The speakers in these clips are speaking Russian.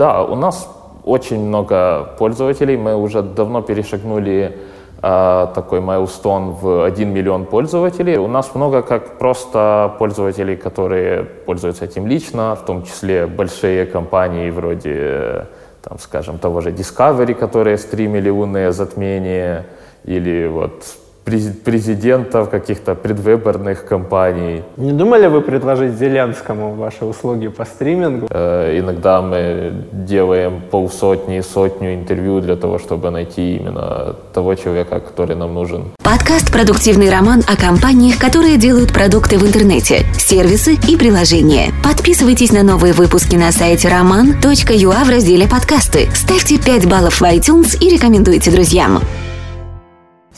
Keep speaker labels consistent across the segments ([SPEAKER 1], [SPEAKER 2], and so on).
[SPEAKER 1] Да, у нас очень много пользователей. Мы уже давно перешагнули э, такой майлстон в 1 миллион пользователей. У нас много как просто пользователей, которые пользуются этим лично, в том числе большие компании вроде, там, скажем, того же Discovery, которые стримили лунные затмения, или вот президентов каких-то предвыборных кампаний.
[SPEAKER 2] Не думали вы предложить Зеленскому ваши услуги по стримингу?
[SPEAKER 1] Э, иногда мы делаем полсотни, сотню интервью для того, чтобы найти именно того человека, который нам нужен.
[SPEAKER 3] Подкаст «Продуктивный роман» о компаниях, которые делают продукты в интернете, сервисы и приложения. Подписывайтесь на новые выпуски на сайте roman.ua в разделе «Подкасты». Ставьте 5 баллов в iTunes и рекомендуйте друзьям.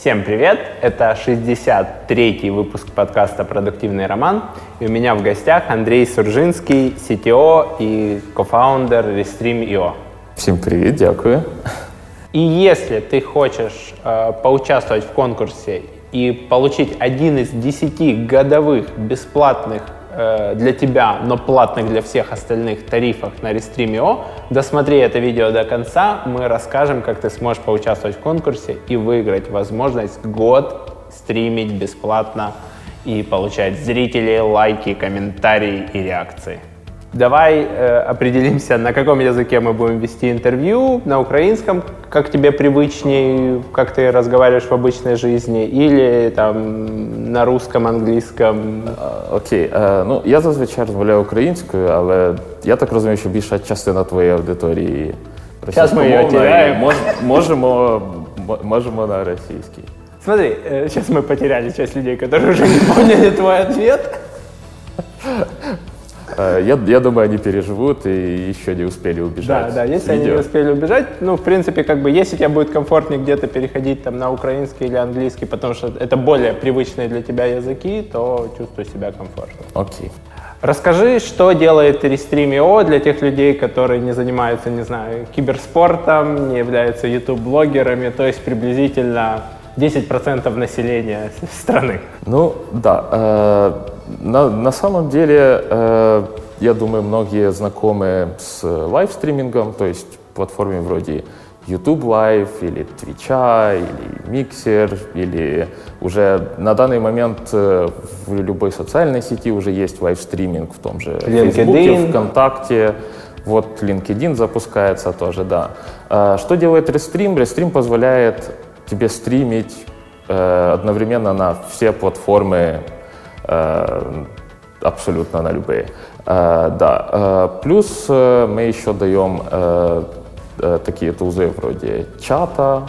[SPEAKER 2] Всем привет! Это 63-й выпуск подкаста «Продуктивный роман». И у меня в гостях Андрей Суржинский, CTO и кофаундер Restream.io.
[SPEAKER 1] Всем привет, дякую.
[SPEAKER 2] И если ты хочешь э, поучаствовать в конкурсе и получить один из 10 годовых бесплатных Э, для тебя, но платных для всех остальных тарифах на Restream.io. Досмотри это видео до конца, мы расскажем, как ты сможешь поучаствовать в конкурсе и выиграть возможность год стримить бесплатно и получать зрителей, лайки, комментарии и реакции. Давай э, определимся, на каком языке мы будем вести интервью, на украинском, как тебе привычней, как ты разговариваешь в обычной жизни, или там на русском, англійському?
[SPEAKER 1] Окей, okay. uh, ну я зазвичай розмовляю українською, але я так розумію, що більша частина твоєї аудиторії
[SPEAKER 2] Сейчас мы ее теряем.
[SPEAKER 1] Мож, можемо, можемо на російській.
[SPEAKER 2] Смотри, сейчас мы потеряли часть людей, которые уже не поняли твой ответ.
[SPEAKER 1] Э, я, я думаю, они переживут и еще не успели убежать.
[SPEAKER 2] Да, да, если они не успели убежать, ну, в принципе, как бы, если тебе будет комфортнее где-то переходить там на украинский или английский, потому что это более привычные для тебя языки, то чувствуй себя комфортно.
[SPEAKER 1] Окей.
[SPEAKER 2] Расскажи, что делает Restream.io для тех людей, которые не занимаются, не знаю, киберспортом, не являются YouTube-блогерами, то есть приблизительно 10% населения страны.
[SPEAKER 1] Ну, да. Э, на, на самом деле, э, я думаю, многие знакомы с лайвстримингом, то есть платформами вроде YouTube Live или Twitch, или Mixer, или уже на данный момент э, в любой социальной сети уже есть лайвстриминг в том же
[SPEAKER 2] LinkedIn.
[SPEAKER 1] ВКонтакте. Вот LinkedIn запускается тоже, да. Э, что делает Restream? Restream позволяет тебе стримить э, одновременно на все платформы Э, абсолютно на любые. Да. Плюс мы еще даем такие тузы вроде чата,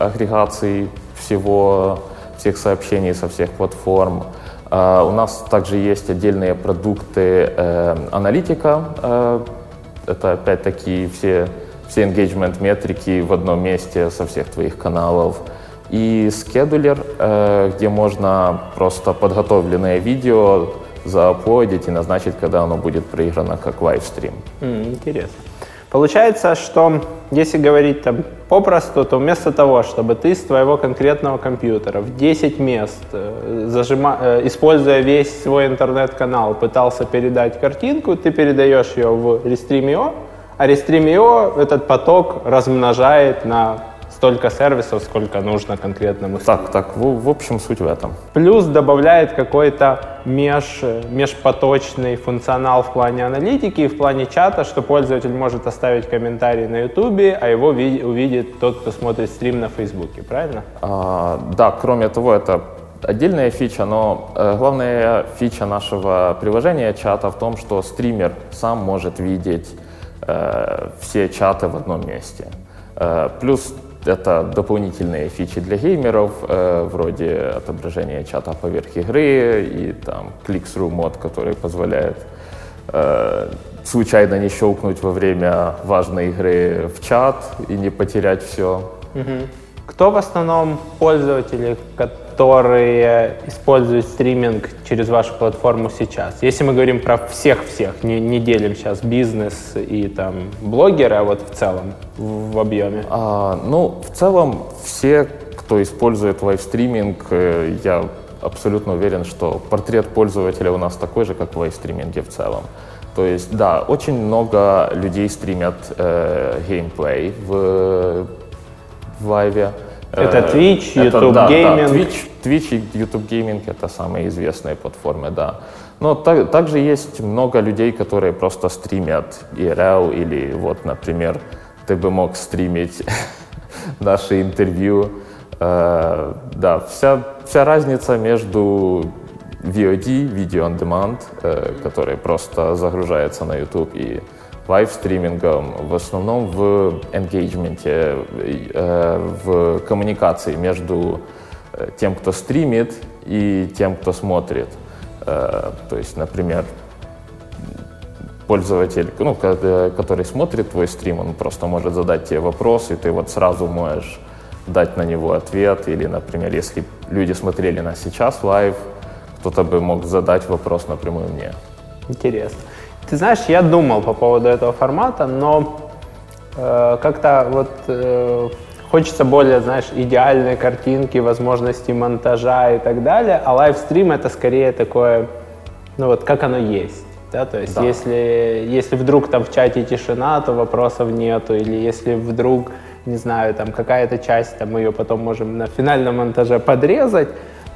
[SPEAKER 1] агрегации всего, всех сообщений со всех платформ. У нас также есть отдельные продукты аналитика. Это опять-таки все, все engagement метрики в одном месте со всех твоих каналов и скедулер, где можно просто подготовленное видео зааплодить и назначить, когда оно будет проиграно как лайвстрим.
[SPEAKER 2] Mm, интересно. Получается, что если говорить там попросту, то вместо того, чтобы ты с твоего конкретного компьютера в 10 мест, э, зажима, э, используя весь свой интернет-канал, пытался передать картинку, ты передаешь ее в Restream.io, а Restream.io этот поток размножает на столько сервисов, сколько нужно конкретному
[SPEAKER 1] Так, так, в, в общем суть в этом.
[SPEAKER 2] Плюс добавляет какой-то меж, межпоточный функционал в плане аналитики и в плане чата, что пользователь может оставить комментарий на YouTube, а его увидит тот, кто смотрит стрим на Фейсбуке, правильно?
[SPEAKER 1] А, да, кроме того, это отдельная фича, но э, главная фича нашего приложения чата в том, что стример сам может видеть э, все чаты в одном месте. Э, плюс это дополнительные фичи для геймеров, э, вроде отображения чата поверх игры и там click-through мод, который позволяет э, случайно не щелкнуть во время важной игры в чат и не потерять все.
[SPEAKER 2] Кто в основном пользователи, которые используют стриминг через вашу платформу сейчас? Если мы говорим про всех-всех, не, не делим сейчас бизнес и там блогеры, а вот в целом, в, в объеме.
[SPEAKER 1] А, ну, в целом все, кто использует лайвстриминг, э, я абсолютно уверен, что портрет пользователя у нас такой же, как в лайвстриминге в целом. То есть, да, очень много людей стримят э, геймплей в, в live е.
[SPEAKER 2] Это
[SPEAKER 1] Э,
[SPEAKER 2] Twitch,
[SPEAKER 1] это,
[SPEAKER 2] YouTube
[SPEAKER 1] да, да,
[SPEAKER 2] Gaming.
[SPEAKER 1] Twitch, Twitch и YouTube Gaming — это самые известные платформы, да. Но так- также есть много людей, которые просто стримят IRL или вот, например, ты бы мог стримить наши интервью. Э, да, вся, вся разница между VOD, Video on Demand, э, который просто загружается на YouTube, и лайв-стримингом, в основном в engagement е, э, в коммуникации между э, тем, кто стримит, и тем, кто смотрит. Э, То есть, например, пользователь, ну, ко- который смотрит твой стрим, он просто может задать тебе вопрос, и ты вот сразу можешь дать на него ответ. Или, например, если люди смотрели нас сейчас live, кто-то бы мог задать вопрос напрямую мне.
[SPEAKER 2] Интересно. Ты знаешь, я думал по поводу этого формата, но э, как-то вот э, хочется более, знаешь, идеальной картинки, возможности монтажа и так далее, а лайвстрим это скорее такое, ну вот как оно есть. Да, то есть
[SPEAKER 1] Да.
[SPEAKER 2] если, если вдруг там в чате тишина, то вопросов нету, или если вдруг, не знаю, там какая-то часть, там мы ее потом можем на финальном монтаже подрезать,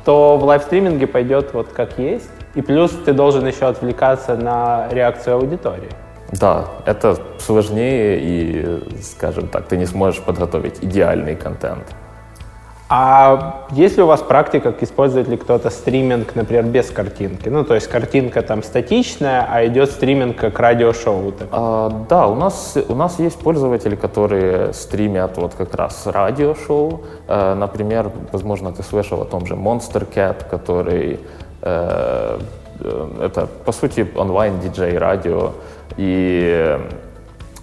[SPEAKER 2] то в лайвстриминге пойдет вот как есть. И плюс ты должен еще отвлекаться на реакцию аудитории.
[SPEAKER 1] Да, это сложнее и, скажем так, ты не сможешь подготовить идеальный контент.
[SPEAKER 2] А есть ли у вас практика, использует ли кто-то стриминг, например, без картинки? Ну, то есть картинка там статичная, а идет стриминг как радиошоу. так.
[SPEAKER 1] А, да, у нас, у нас есть пользователи, которые стримят вот как раз радиошоу. Э, например, возможно, ты слышал о том же Monster Cat, который это, по сути, онлайн-диджей радио. И э,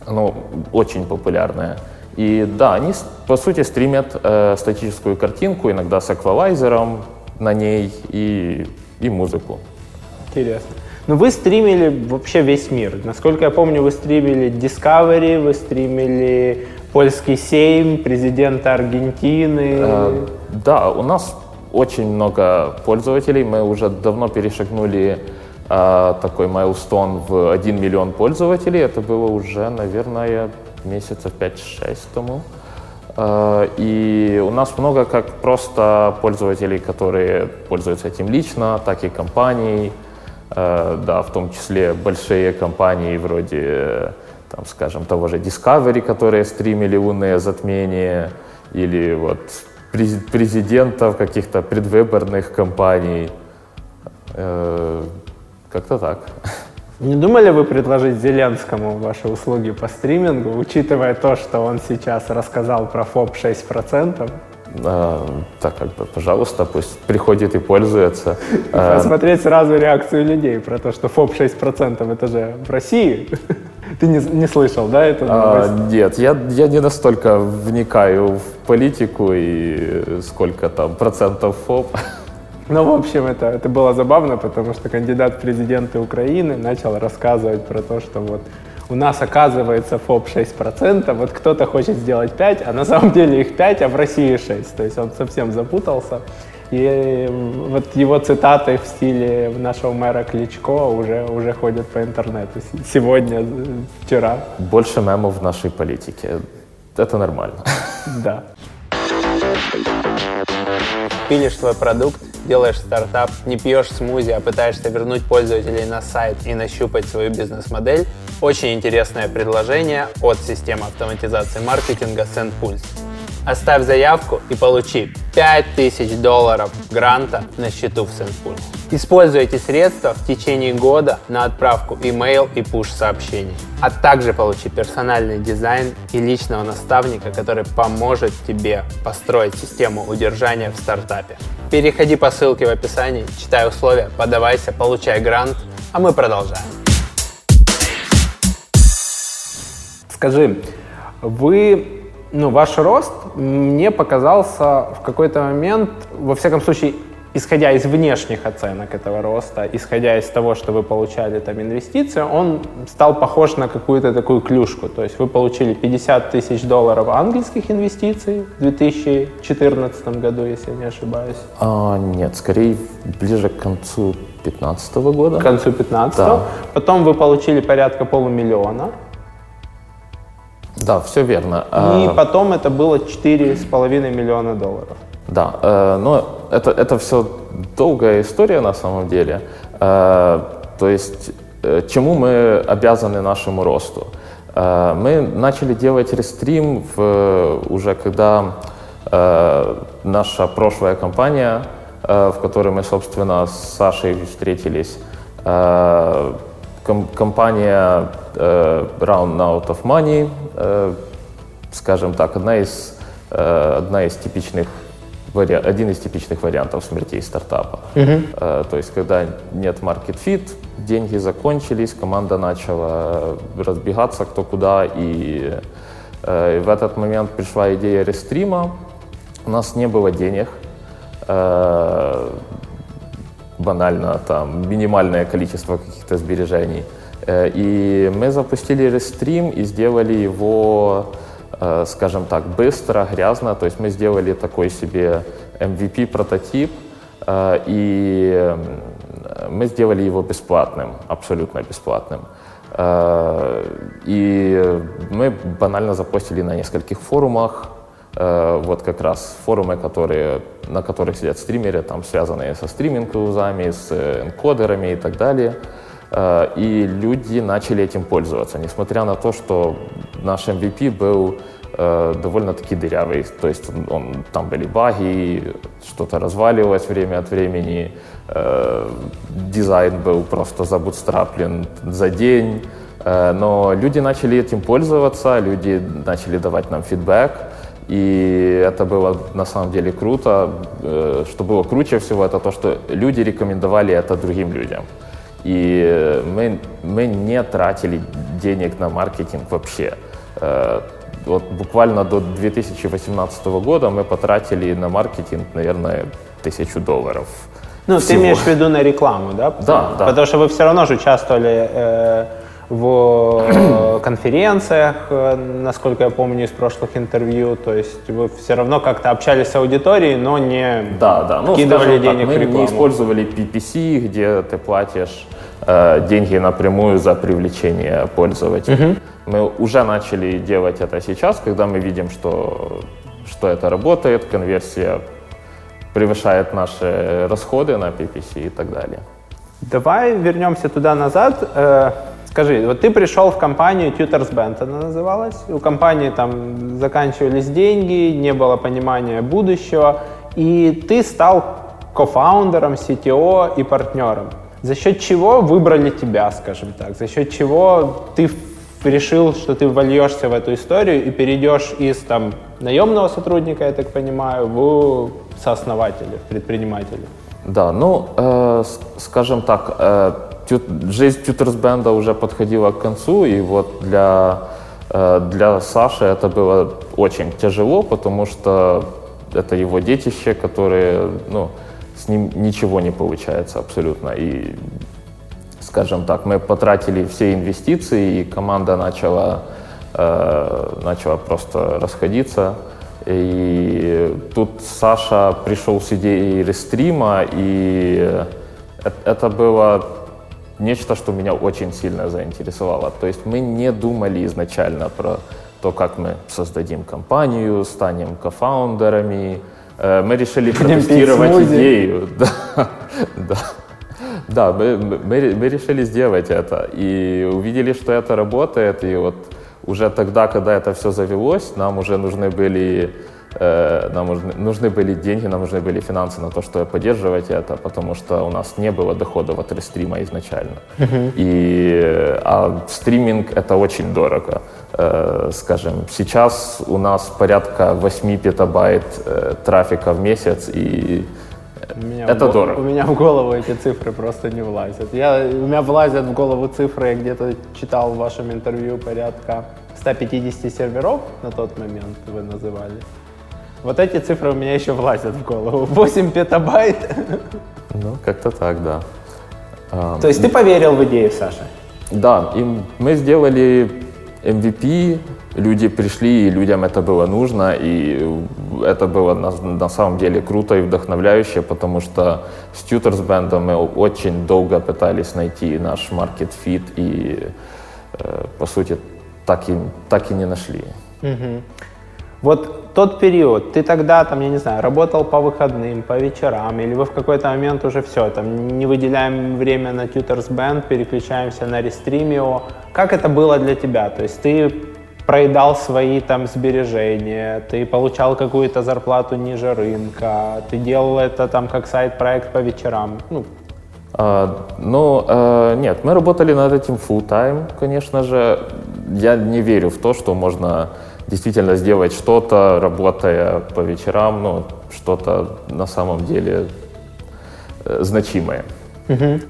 [SPEAKER 1] оно очень популярное. И да, они, по сути, стримят э, статическую картинку, иногда с эквалайзером на ней и, и музыку.
[SPEAKER 2] Интересно. Ну, вы стримили вообще весь мир. Насколько я помню, вы стримили Discovery, вы стримили польский Сейм, президента Аргентины.
[SPEAKER 1] Э, Да, у нас очень много пользователей. Мы уже давно перешагнули э, такой майлстон в 1 миллион пользователей. Это было уже, наверное, месяцев 5-6 тому. Э, И у нас много как просто пользователей, которые пользуются этим лично, так и компаний. Э, Да, в том числе большие компании вроде, там, скажем, того же Discovery, которые стримили лунные затмения, или вот президентов каких-то предвыборных компаний. Э, Как-то так.
[SPEAKER 2] Не думали вы предложить Зеленскому ваши услуги по стримингу, учитывая то, что он сейчас рассказал про ФОП 6%?
[SPEAKER 1] Э, Так, как бы, пожалуйста, пусть приходит и пользуется.
[SPEAKER 2] Посмотреть сразу реакцию людей про то, что ФОП 6% это же в России. Ты не, не слышал, да, это
[SPEAKER 1] А, нет, я, я не настолько вникаю в политику и сколько там процентов ФОП.
[SPEAKER 2] Ну, в общем, это, это было забавно, потому что кандидат в президенты Украины начал рассказывать про то, что вот у нас оказывается ФОП 6%, вот кто-то хочет сделать 5, а на самом деле их 5, а в России 6. То есть он совсем запутался. И э, вот его цитаты в стиле нашего мэра Кличко уже, уже ходят по интернету. Сегодня, э, вчера,
[SPEAKER 1] Больше мемов в нашей политике. Это нормально.
[SPEAKER 2] да. Пилишь свой продукт, делаешь стартап, не пьешь смузи, а пытаешься вернуть пользователей на сайт и нащупать свою бизнес-модель, очень интересное предложение от системы автоматизации маркетинга SendPulse. Оставь заявку и получи 5000 долларов гранта на счету в SendPulse. Используй эти средства в течение года на отправку email и push-сообщений. А также получи персональный дизайн и личного наставника, который поможет тебе построить систему удержания в стартапе. Переходи по ссылке в описании, читай условия, подавайся, получай грант, а мы продолжаем. Скажи, вы, ну, ваш рост мне показался в какой-то момент, во всяком случае, исходя из внешних оценок этого роста, исходя из того, что вы получали там инвестиции, он стал похож на какую-то такую клюшку. То есть вы получили 50 тысяч долларов ангельских инвестиций в 2014 году, если я не ошибаюсь.
[SPEAKER 1] А, нет, скорее ближе к концу 2015 года.
[SPEAKER 2] К концу 15
[SPEAKER 1] Да.
[SPEAKER 2] Потом вы получили порядка полумиллиона.
[SPEAKER 1] Да, все верно.
[SPEAKER 2] И
[SPEAKER 1] А,
[SPEAKER 2] потом это было 4,5 миллиона долларов.
[SPEAKER 1] Да, э, но это, это все долгая история на самом деле. Э, то есть, э, чему мы обязаны нашему росту? Э, мы начали делать рестрим в, уже когда э, наша прошлая компания, э, в которой мы, собственно, с Сашей встретились, э, ком- компания э, Round Out of Money, э, скажем так, одна из, э, одна из типичных вари- один из типичных вариантов смертей стартапа. Э, То есть, когда нет market fit, деньги закончились, команда начала разбегаться кто куда, и э, в этот момент пришла идея рестрима. У нас не было денег, э, банально там минимальное количество каких-то сбережений. Э, И мы запустили рестрим и сделали его, э, скажем так, быстро, грязно. То есть мы сделали такой себе MVP-прототип, э, и мы сделали его бесплатным, абсолютно бесплатным. И мы банально запостили на нескольких форумах, вот как раз форумы, которые, на которых сидят стримеры, там связанные со стриминг-узами, с энкодерами и так далее. Э, И люди начали этим пользоваться, несмотря на то, что наш MVP был э, довольно-таки дырявый. То есть он, он- там были баги, что-то разваливалось время от времени, э, дизайн был просто забутстраплен за день. Но люди начали этим пользоваться, люди начали давать нам фидбэк, и это было на самом деле круто. Что было круче всего, это то, что люди рекомендовали это другим людям. И мы, мы не тратили денег на маркетинг вообще. Э, Вот буквально до 2018 года мы потратили на маркетинг, наверное, тысячу долларов.
[SPEAKER 2] Ну,
[SPEAKER 1] всего.
[SPEAKER 2] ты имеешь в виду на рекламу, да?
[SPEAKER 1] Да, да.
[SPEAKER 2] Потому что вы все равно же участвовали э, в э, конференциях, э, насколько я помню из прошлых интервью. То есть вы все равно как-то общались с аудиторией, но не
[SPEAKER 1] Да, да. Ну, так,
[SPEAKER 2] денег в
[SPEAKER 1] мы не использовали PPC, где ты платишь э, деньги напрямую за привлечение пользователей. Мы уже начали делать это сейчас, когда мы видим, что, что это работает, конверсия превышает наши расходы на PPC и так далее.
[SPEAKER 2] Давай вернемся туда назад. Скажи, вот ты пришел в компанию Tutors Band, она называлась. У компании там заканчивались деньги, не было понимания будущего, и ты стал кофаундером, CTO и партнером. За счет чего выбрали тебя, скажем так? За счет чего ты решил, что ты вольешься в эту историю и перейдешь из там наемного сотрудника, я так понимаю, в сооснователя, в предпринимателя?
[SPEAKER 1] Да, ну, э, скажем так, э, жизнь Tutors Band уже подходила к концу, и вот для, э, для Саши это было очень тяжело, потому что это его детище, которое, ну, с ним ничего не получается абсолютно. И, скажем так, мы потратили все инвестиции, и команда начала, э, начала просто расходиться. И тут Саша пришел с идеей рестрима, и э- это было нечто, что меня очень сильно заинтересовало. То есть мы не думали изначально про то, как мы создадим компанию, станем кофаундерами. Э, Мы решили протестировать идею. Да, да. Да, мы, мы, мы решили сделать это и увидели, что это работает. И вот уже тогда, когда это все завелось, нам уже нужны были, нам нужны, нужны были деньги, нам нужны были финансы на то, чтобы поддерживать это, потому что у нас не было доходов от рестрима изначально. И, э, а стриминг это очень дорого. Э, скажем, сейчас у нас порядка 8 петабайт э, трафика в месяц, и
[SPEAKER 2] У меня
[SPEAKER 1] Это
[SPEAKER 2] в го-
[SPEAKER 1] дорого.
[SPEAKER 2] У меня в голову эти цифры просто не влазят. Я, у меня влазят в голову цифры, я где-то читал в вашем интервью порядка 150 серверов на тот момент вы называли. Вот эти цифры у меня еще влазят в голову. 8 петабайт.
[SPEAKER 1] Ну, как-то так, да.
[SPEAKER 2] А, То есть ты поверил в идею, Саша?
[SPEAKER 1] Да, и мы сделали MVP, люди пришли, и людям это было нужно, и это было на, на самом деле круто и вдохновляюще, потому что с Tutors Band мы очень долго пытались найти наш market fit, и э, по сути так и, так и не нашли.
[SPEAKER 2] Угу. Вот тот период, ты тогда, там, я не знаю, работал по выходным, по вечерам, или вы в какой-то момент уже все, там, не выделяем время на Tutors Band, переключаемся на Restreamio. Как это было для тебя? То есть ты проедал свои там сбережения, ты получал какую-то зарплату ниже рынка, ты делал это там как сайт-проект по вечерам. Ну,
[SPEAKER 1] а, ну, а, нет, мы работали над этим full time, конечно же. Я не верю в то, что можно действительно сделать что-то, работая по вечерам, ну, что-то на самом деле э, значимое. Uh-huh.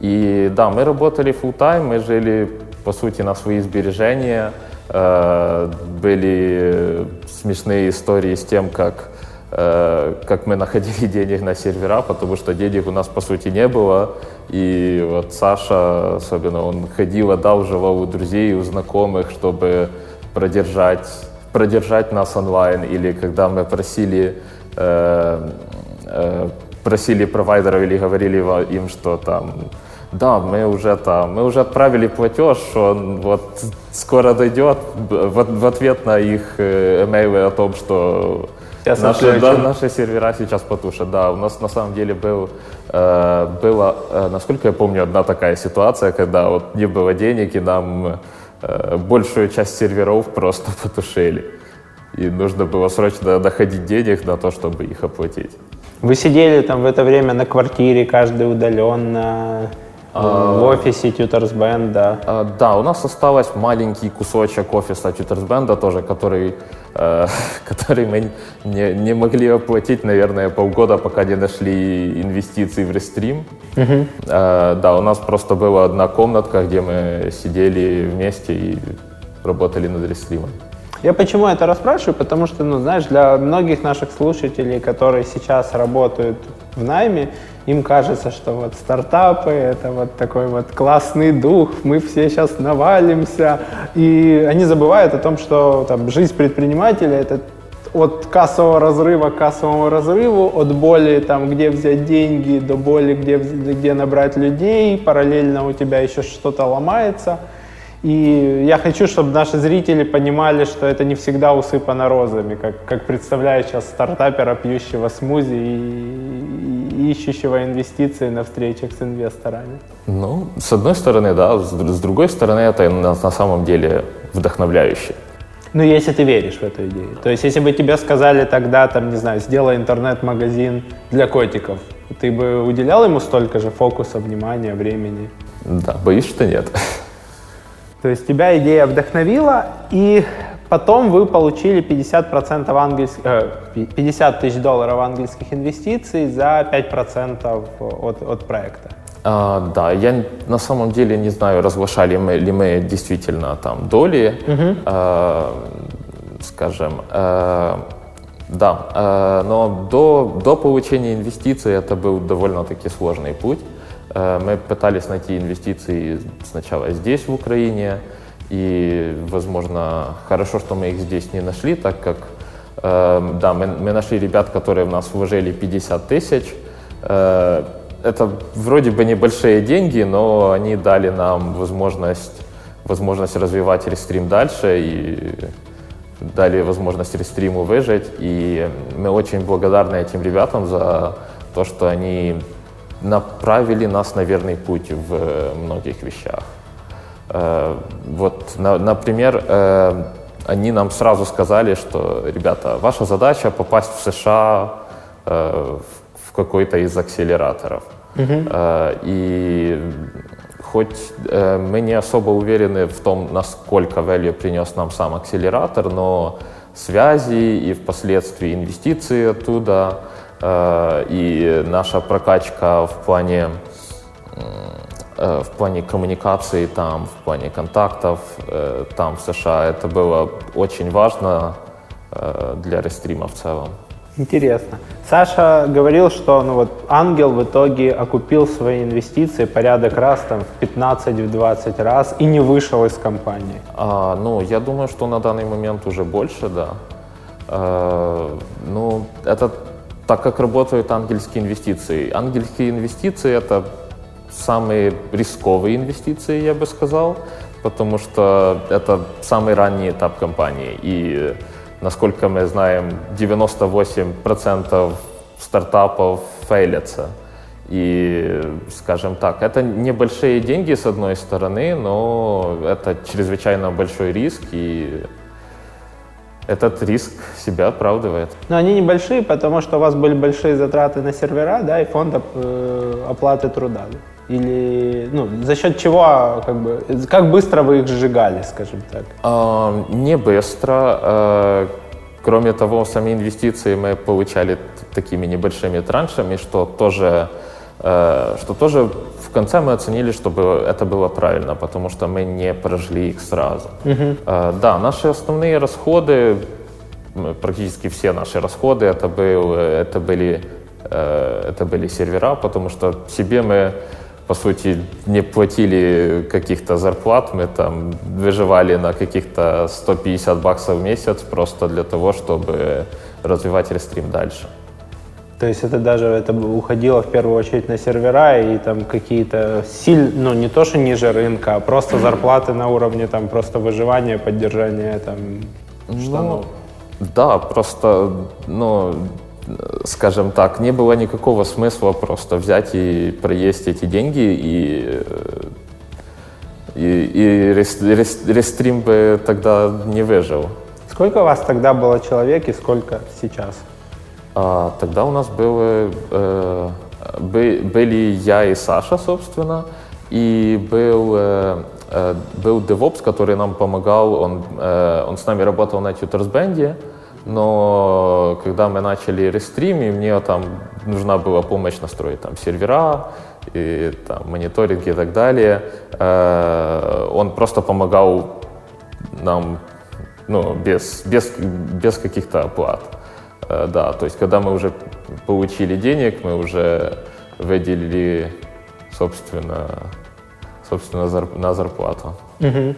[SPEAKER 1] И да, мы работали full time, мы жили, по сути, на свои сбережения. Э, были смешные истории с тем, как э, как мы находили денег на сервера, потому что денег у нас по сути не было. И вот Саша, особенно, он ходил, одалживал у друзей, у знакомых, чтобы продержать, продержать нас онлайн. Или когда мы просили, э, э, просили провайдеров или говорили им, что там да, мы уже там, мы уже отправили платеж, он вот скоро дойдет в, в ответ на их э, имейлы о том, что наши, да, наши сервера сейчас потушат. Да, у нас на самом деле был, э, была, э, насколько я помню, одна такая ситуация, когда вот не было денег, и нам большую часть серверов просто потушили. И нужно было срочно находить денег на то, чтобы их оплатить.
[SPEAKER 2] Вы сидели там в это время на квартире, каждый удаленно, в офисе Tutors Band, да.
[SPEAKER 1] А, да, у нас осталось маленький кусочек офиса Tutors Band тоже, который, э, который мы не, не могли оплатить, наверное, полгода, пока не нашли инвестиции в Restream. Угу. Э, да, у нас просто была одна комнатка, где мы сидели вместе и работали над Restream.
[SPEAKER 2] Я почему это расспрашиваю? Потому что, ну, знаешь, для многих наших слушателей, которые сейчас работают в найме, им кажется, что вот стартапы — это вот такой вот классный дух, мы все сейчас навалимся, и они забывают о том, что там, жизнь предпринимателя — это от кассового разрыва к кассовому разрыву, от боли, там, где взять деньги, до боли, где, где набрать людей, параллельно у тебя еще что-то ломается — и я хочу, чтобы наши зрители понимали, что это не всегда усыпано розами, как, как представляю сейчас стартапера, пьющего смузи и, ищущего инвестиции на встречах с инвесторами.
[SPEAKER 1] Ну, с одной стороны, да, с, с другой стороны, это на, на самом деле вдохновляюще.
[SPEAKER 2] Ну, если ты веришь в эту идею. То есть, если бы тебе сказали тогда, там, не знаю, сделай интернет-магазин для котиков, ты бы уделял ему столько же фокуса, внимания, времени?
[SPEAKER 1] Да, боюсь, что нет.
[SPEAKER 2] То есть тебя идея вдохновила, и потом вы получили 50%, ангельс... 50 тысяч долларов ангельских инвестиций за 5% от, от проекта.
[SPEAKER 1] А, да, я на самом деле не знаю, разглашали мы ли мы действительно там доли, угу. а, скажем. А, да, а, но до, до получения инвестиций это был довольно-таки сложный путь. Э, мы пытались найти инвестиции сначала здесь, в Украине, и, возможно, хорошо, что мы их здесь не нашли, так как, э, да, мы, мы нашли ребят, которые в нас вложили 50 тысяч. Э, это вроде бы небольшие деньги, но они дали нам возможность, возможность развивать рестрим дальше и дали возможность рестриму выжить. И мы очень благодарны этим ребятам за то, что они направили нас на верный путь в многих вещах. Э, вот, например, э, они нам сразу сказали, что, ребята, ваша задача попасть в США в какой-то из акселераторов. Uh-huh. И хоть мы не особо уверены в том, насколько value принес нам сам акселератор, но связи и впоследствии инвестиции оттуда – Э, и наша прокачка в плане э, в плане коммуникации там, в плане контактов э, там в США, это было очень важно для рестрима в целом.
[SPEAKER 2] Интересно. Саша говорил, что ну вот Ангел в итоге окупил свои инвестиции порядок раз, там, в 15-20 раз и не вышел из компании.
[SPEAKER 1] А, ну, я думаю, что на данный момент уже больше, да. А, ну, это так как работают ангельские инвестиции. Ангельские инвестиции — это самые рисковые инвестиции, я бы сказал, потому что это самый ранний этап компании. И Насколько мы знаем, 98% стартапов фейлятся. И, скажем так, это небольшие деньги с одной стороны, но это чрезвычайно большой риск, и этот риск себя оправдывает.
[SPEAKER 2] Но они небольшие, потому что у вас были большие затраты на сервера, да, и фонд э, оплаты труда. Да? Или ну, за счет чего, как бы, как быстро вы их сжигали, скажем так?
[SPEAKER 1] А, не быстро. А, кроме того, сами инвестиции мы получали такими небольшими траншами, что тоже, а, что тоже в конце мы оценили, чтобы это было правильно, потому что мы не прожили их сразу. Угу. А, да, наши основные расходы, практически все наши расходы, это, был, это, были, э, это были сервера, потому что себе мы по сути, не платили каких-то зарплат, мы там выживали на каких-то 150 баксов в месяц просто для того, чтобы развивать рестрим дальше.
[SPEAKER 2] То есть это даже это уходило в первую очередь на сервера и там какие-то силь, ну не то что ниже рынка, а просто зарплаты на уровне там просто выживания, поддержания там штанов.
[SPEAKER 1] Ну, да, просто, ну, скажем так, не было никакого смысла просто взять и проесть эти деньги, и, и, и рестрим бы тогда не выжил.
[SPEAKER 2] Сколько у вас тогда было человек и сколько сейчас?
[SPEAKER 1] А, тогда у нас было, э, были я и Саша, собственно, и был, э, э был DevOps, который нам помогал, он, э, он с нами работал на Tutors Band, но когда мы начали рестрим, и мне там нужна была помощь настроить там сервера, и там мониторинг и так далее, э, он просто помогал нам ну, без, без, без каких-то оплат. Э, да, то есть когда мы уже получили денег, мы уже выделили, собственно, собственно на зарплату.
[SPEAKER 2] Угу.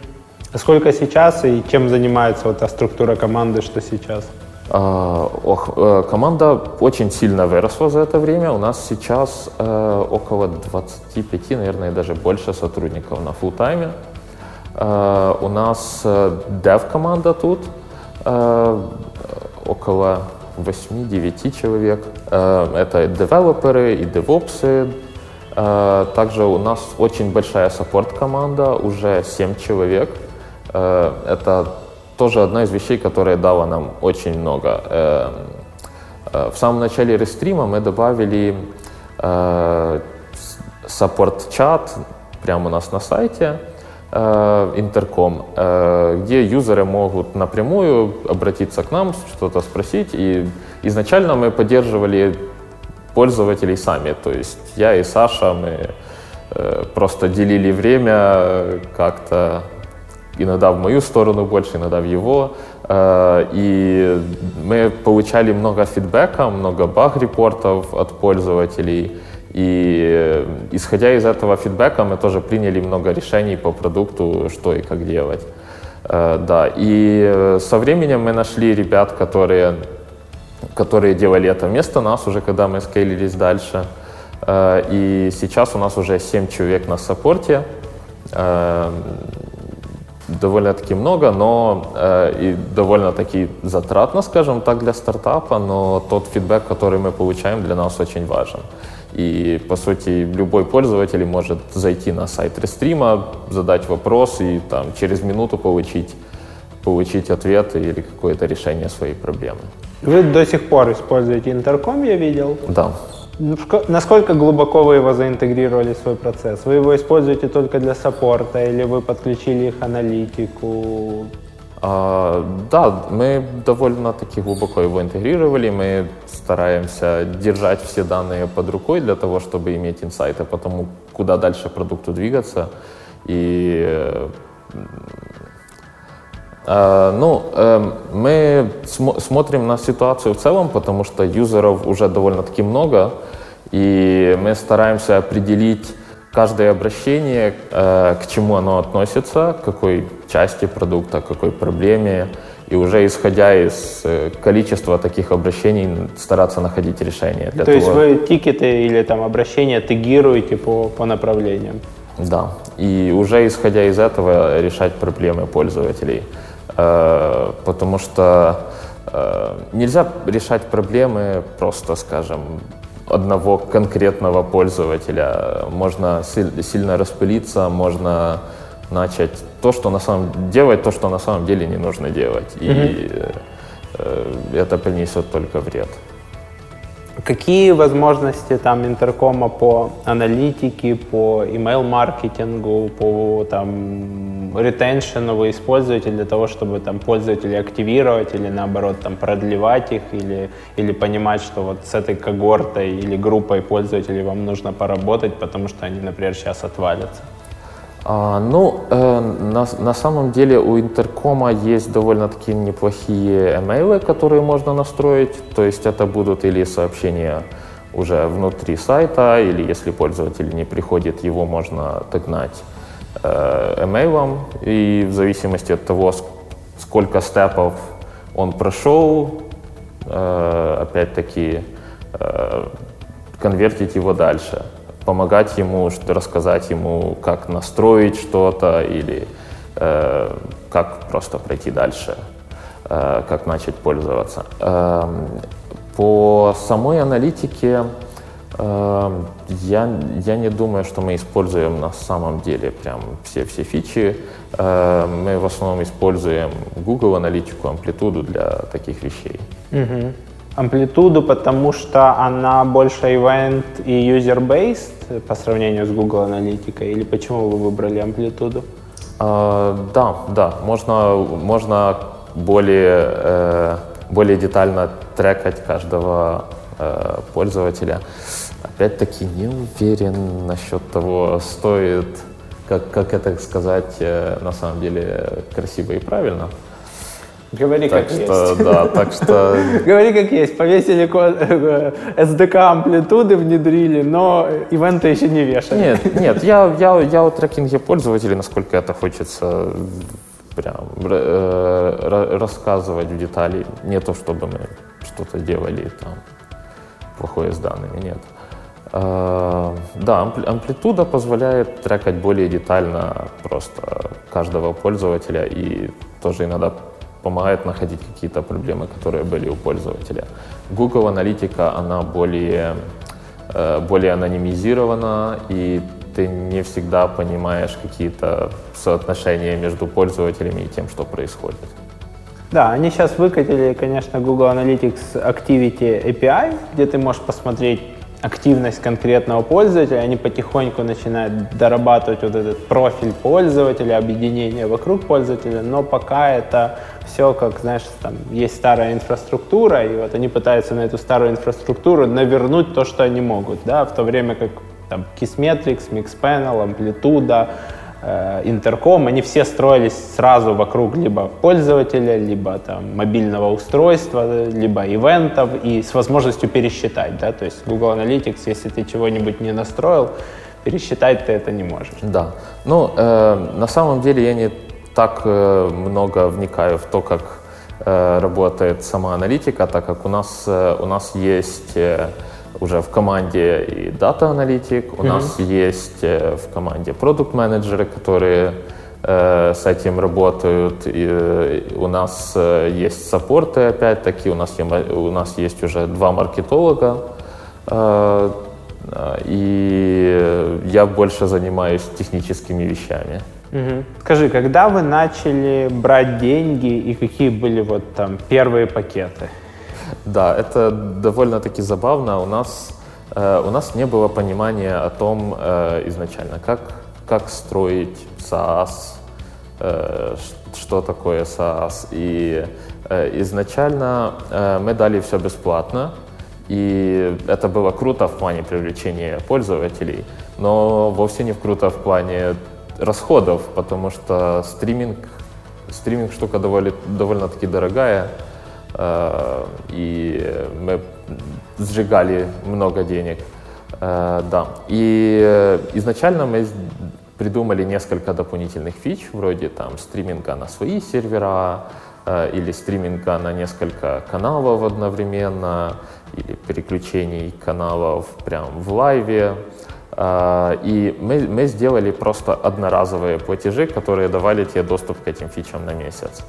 [SPEAKER 2] Сколько сейчас и чем занимается вот та структура команды, что сейчас?
[SPEAKER 1] А, ох, э, команда очень сильно выросла за это время. У нас сейчас э, около 25, наверное, даже больше сотрудников на full тайме. Э, у нас э, dev-команда тут э, около 8-9 человек. Э, это девелоперы и девопсы. Э, также у нас очень большая саппорт-команда, уже 7 человек. Э, это тоже одна из вещей, которая дала нам очень много. Эм, э, в самом начале рестрима мы добавили э, саппорт-чат прямо у нас на сайте интерком, э, где юзеры могут напрямую обратиться к нам, что-то спросить. И изначально мы поддерживали пользователей сами. То есть я и Саша, мы просто делили время как-то иногда в мою сторону больше, иногда в его. Э, и мы получали много фидбэка, много баг-репортов от пользователей. И э, исходя из этого фидбэка мы тоже приняли много решений по продукту, что и как делать. Э, да, и со временем мы нашли ребят, которые, которые делали это вместо нас уже, когда мы скейлились дальше. И сейчас у нас уже 7 человек на саппорте довольно-таки много, но э, и довольно-таки затратно, скажем так, для стартапа, но тот фидбэк, который мы получаем, для нас очень важен. И, по сути, любой пользователь может зайти на сайт Рестрима, задать вопрос и там, через минуту получить, получить ответ или какое-то решение своей проблемы.
[SPEAKER 2] Вы до сих пор используете интерком, я видел?
[SPEAKER 1] Да.
[SPEAKER 2] Ну, насколько глубоко вы его заинтегрировали в свой процесс? Вы его используете только для саппорта или вы подключили их аналитику?
[SPEAKER 1] А, да, мы довольно-таки глубоко его интегрировали. Мы стараемся держать все данные под рукой для того, чтобы иметь инсайты по тому, куда дальше продукту двигаться. И ну, э, мы см- смотрим на ситуацию в целом, потому что юзеров уже довольно-таки много, и мы стараемся определить каждое обращение, э, к чему оно относится, к какой части продукта, к какой проблеме, и уже исходя из э, количества таких обращений стараться находить решение.
[SPEAKER 2] Для То того... есть вы тикеты или там обращения тегируете по, по направлениям?
[SPEAKER 1] Да, и уже исходя из этого решать проблемы пользователей. Э, потому что э, нельзя решать проблемы просто, скажем, одного конкретного пользователя. Можно сильно распылиться, можно начать то, что на самом делать, то, что на самом деле не нужно делать. И mm это принесет только вред.
[SPEAKER 2] Какие возможности там интеркома по аналитике, по email-маркетингу, по там ретеншену вы используете для того, чтобы там пользователей активировать или наоборот там продлевать их или, или понимать, что вот с этой когортой или группой пользователей вам нужно поработать, потому что они, например, сейчас отвалятся?
[SPEAKER 1] А, ну, э, на, на самом деле у интеркома есть довольно-таки неплохие эмейлы, которые можно настроить. То есть это будут или сообщения уже внутри сайта, или если пользователь не приходит, его можно догнать э. И в зависимости от того, сколько степов он прошел, э, опять-таки э, конвертить его дальше помогать ему, рассказать ему, как настроить что-то или э, как просто пройти дальше, э, как начать пользоваться. Э, по самой аналитике э, я, я не думаю, что мы используем на самом деле прям все-все фичи. Э, мы в основном используем Google аналитику, амплитуду для таких вещей.
[SPEAKER 2] Угу амплитуду, потому что она больше event и user-based по сравнению с Google Аналитикой? Или почему вы выбрали амплитуду?
[SPEAKER 1] А, да, да, можно, можно более, э, более детально трекать каждого э, пользователя. Опять-таки не уверен насчет того, стоит, как, как это сказать э, на самом деле красиво и правильно.
[SPEAKER 2] Говори
[SPEAKER 1] так
[SPEAKER 2] как
[SPEAKER 1] что,
[SPEAKER 2] есть.
[SPEAKER 1] Да, так что...
[SPEAKER 2] Говори как есть. Повесили SDK амплитуды внедрили, но ивенты еще не вешали.
[SPEAKER 1] Нет, нет, я, я, я о трекинге пользователей, насколько это хочется прям э, рассказывать в детали. Не то, чтобы мы что-то делали там плохое с данными, нет. Э, да, амплитуда позволяет трекать более детально просто каждого пользователя и тоже иногда помогает находить какие-то проблемы, которые были у пользователя. Google аналитика, она более, э, более анонимизирована, и ты не всегда понимаешь какие-то соотношения между пользователями и тем, что происходит.
[SPEAKER 2] Да, они сейчас выкатили, конечно, Google Analytics Activity API, где ты можешь посмотреть активность конкретного пользователя, они потихоньку начинают дорабатывать вот этот профиль пользователя, объединение вокруг пользователя, но пока это все, как, знаешь, там есть старая инфраструктура, и вот они пытаются на эту старую инфраструктуру навернуть то, что они могут, да, в то время как там Kissmetrics, Mixpanel, Э, интерком, они все строились сразу вокруг либо пользователя, либо там мобильного устройства, либо ивентов и с возможностью пересчитать, да, то есть Google Analytics, если ты чего-нибудь не настроил, пересчитать ты это не можешь.
[SPEAKER 1] Да, ну, э, на самом деле я не так э, много вникаю в то, как э, работает сама аналитика, так как у нас, э, у нас есть э, уже в команде и дата-аналитик, у mm-hmm. нас есть э, в команде продукт-менеджеры, которые э, с этим работают, и, э, у нас э, есть саппорты, опять-таки, у нас, у нас есть уже два маркетолога, э, и я больше занимаюсь техническими вещами.
[SPEAKER 2] Угу. Скажи, когда вы начали брать деньги и какие были вот там первые пакеты?
[SPEAKER 1] Да, это довольно-таки забавно. У нас, э, у нас не было понимания о том э, изначально, как, как строить SaaS, э, что такое SaaS. И э, изначально э, мы дали все бесплатно, и это было круто в плане привлечения пользователей, но вовсе не круто в плане расходов, потому что стриминг стриминг штука довольно, довольно-таки дорогая, и мы сжигали много денег. Э, да. И э, изначально мы придумали несколько дополнительных фич, вроде там стриминга на свои сервера, э, или стриминга на несколько каналов одновременно, или переключений каналов прям в лайве. Э, и мы, мы сделали просто одноразовые платежи, которые давали тебе доступ к этим фичам на месяц.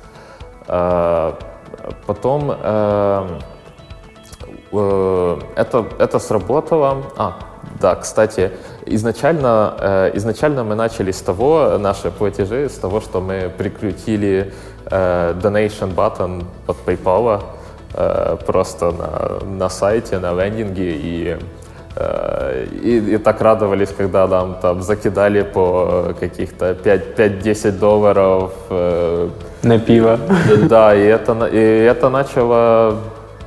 [SPEAKER 1] Потом э, э, это, это сработало. А, да, кстати, изначально, э, изначально мы начали с того, наши платежи, с того, что мы прикрутили э, donation button под PayPal э, просто на, на сайте, на лендинге, и, и, и так радовались, когда нам там закидали по каких-то 5-10 долларов.
[SPEAKER 2] Э, на пиво.
[SPEAKER 1] Да, и это, и это начало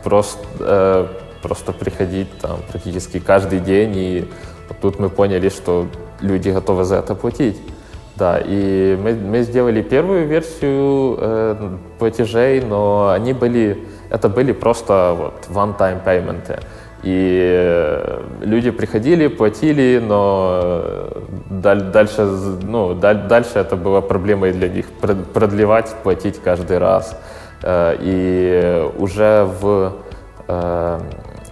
[SPEAKER 1] просто... Э, просто приходить там практически каждый день, и тут мы поняли, что люди готовы за это платить. Да, и мы, мы сделали первую версию э, платежей, но они были, это были просто вот one-time payment. И э, люди приходили, платили, но дальше, ну, дальше это была проблемой для них продлевать, платить каждый раз. Э, и уже в э,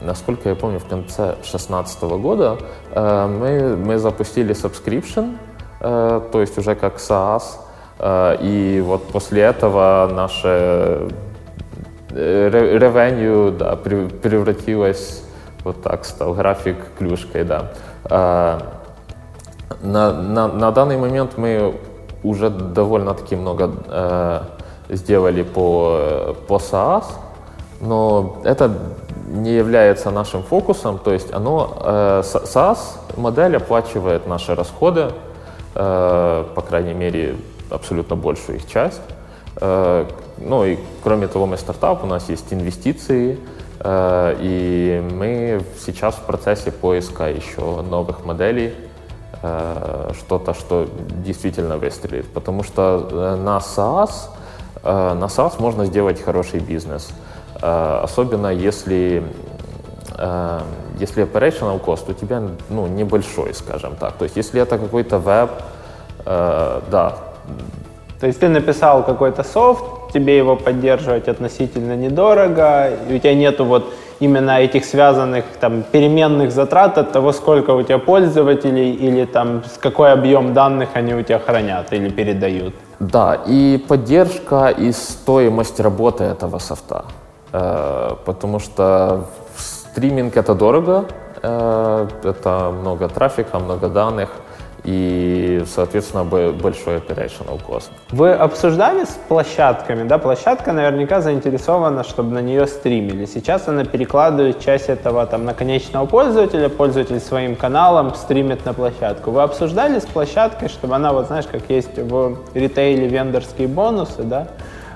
[SPEAKER 1] насколько я помню, в конце 2016 года э, мы, мы запустили subscription, э, то есть уже как SaaS, э, и вот после этого наше revenue да, превратилось, вот так стал график клюшкой, да. На, на, на данный момент мы уже довольно-таки много э, сделали по, по SaaS, но это не является нашим фокусом, то есть оно, э, SaaS модель оплачивает наши расходы, э, по крайней мере, абсолютно большую их часть. Э, ну и кроме того, мы стартап, у нас есть инвестиции, и мы сейчас в процессе поиска еще новых моделей, э, что-то, что действительно выстрелит, потому что э, на SaaS, э, на SaaS можно сделать хороший бизнес – Э, особенно если э, если operational cost у тебя ну, небольшой, скажем так. То есть если это какой-то веб, э, да.
[SPEAKER 2] То есть ты написал какой-то софт, тебе его поддерживать относительно недорого, и у тебя нету вот именно этих связанных там переменных затрат от того, сколько у тебя пользователей или там с какой объем данных они у тебя хранят или передают.
[SPEAKER 1] Да, и поддержка и стоимость работы этого софта. Э, потому что стриминг это дорого, э, это много трафика, много данных и, соответственно, большой operational cost.
[SPEAKER 2] Вы обсуждали с площадками, да? Площадка наверняка заинтересована, чтобы на нее стримили. Сейчас она перекладывает часть этого там на конечного пользователя, пользователь своим каналом стримит на площадку. Вы обсуждали с площадкой, чтобы она, вот знаешь, как есть в ритейле вендорские бонусы, да?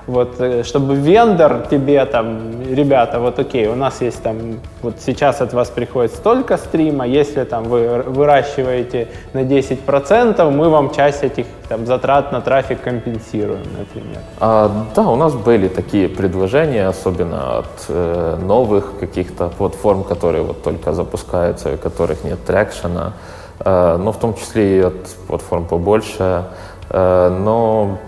[SPEAKER 2] Вот, э, чтобы вендор тебе там, ребята, вот окей, у нас есть там, вот сейчас от вас приходит столько стрима, если там вы выращиваете на 10%, мы вам часть этих там затрат на трафик компенсируем, например.
[SPEAKER 1] А, да, у нас были такие предложения, особенно от э, новых каких-то платформ, которые вот только запускаются, у которых нет трекшена, э, но в том числе и от платформ побольше. Э, но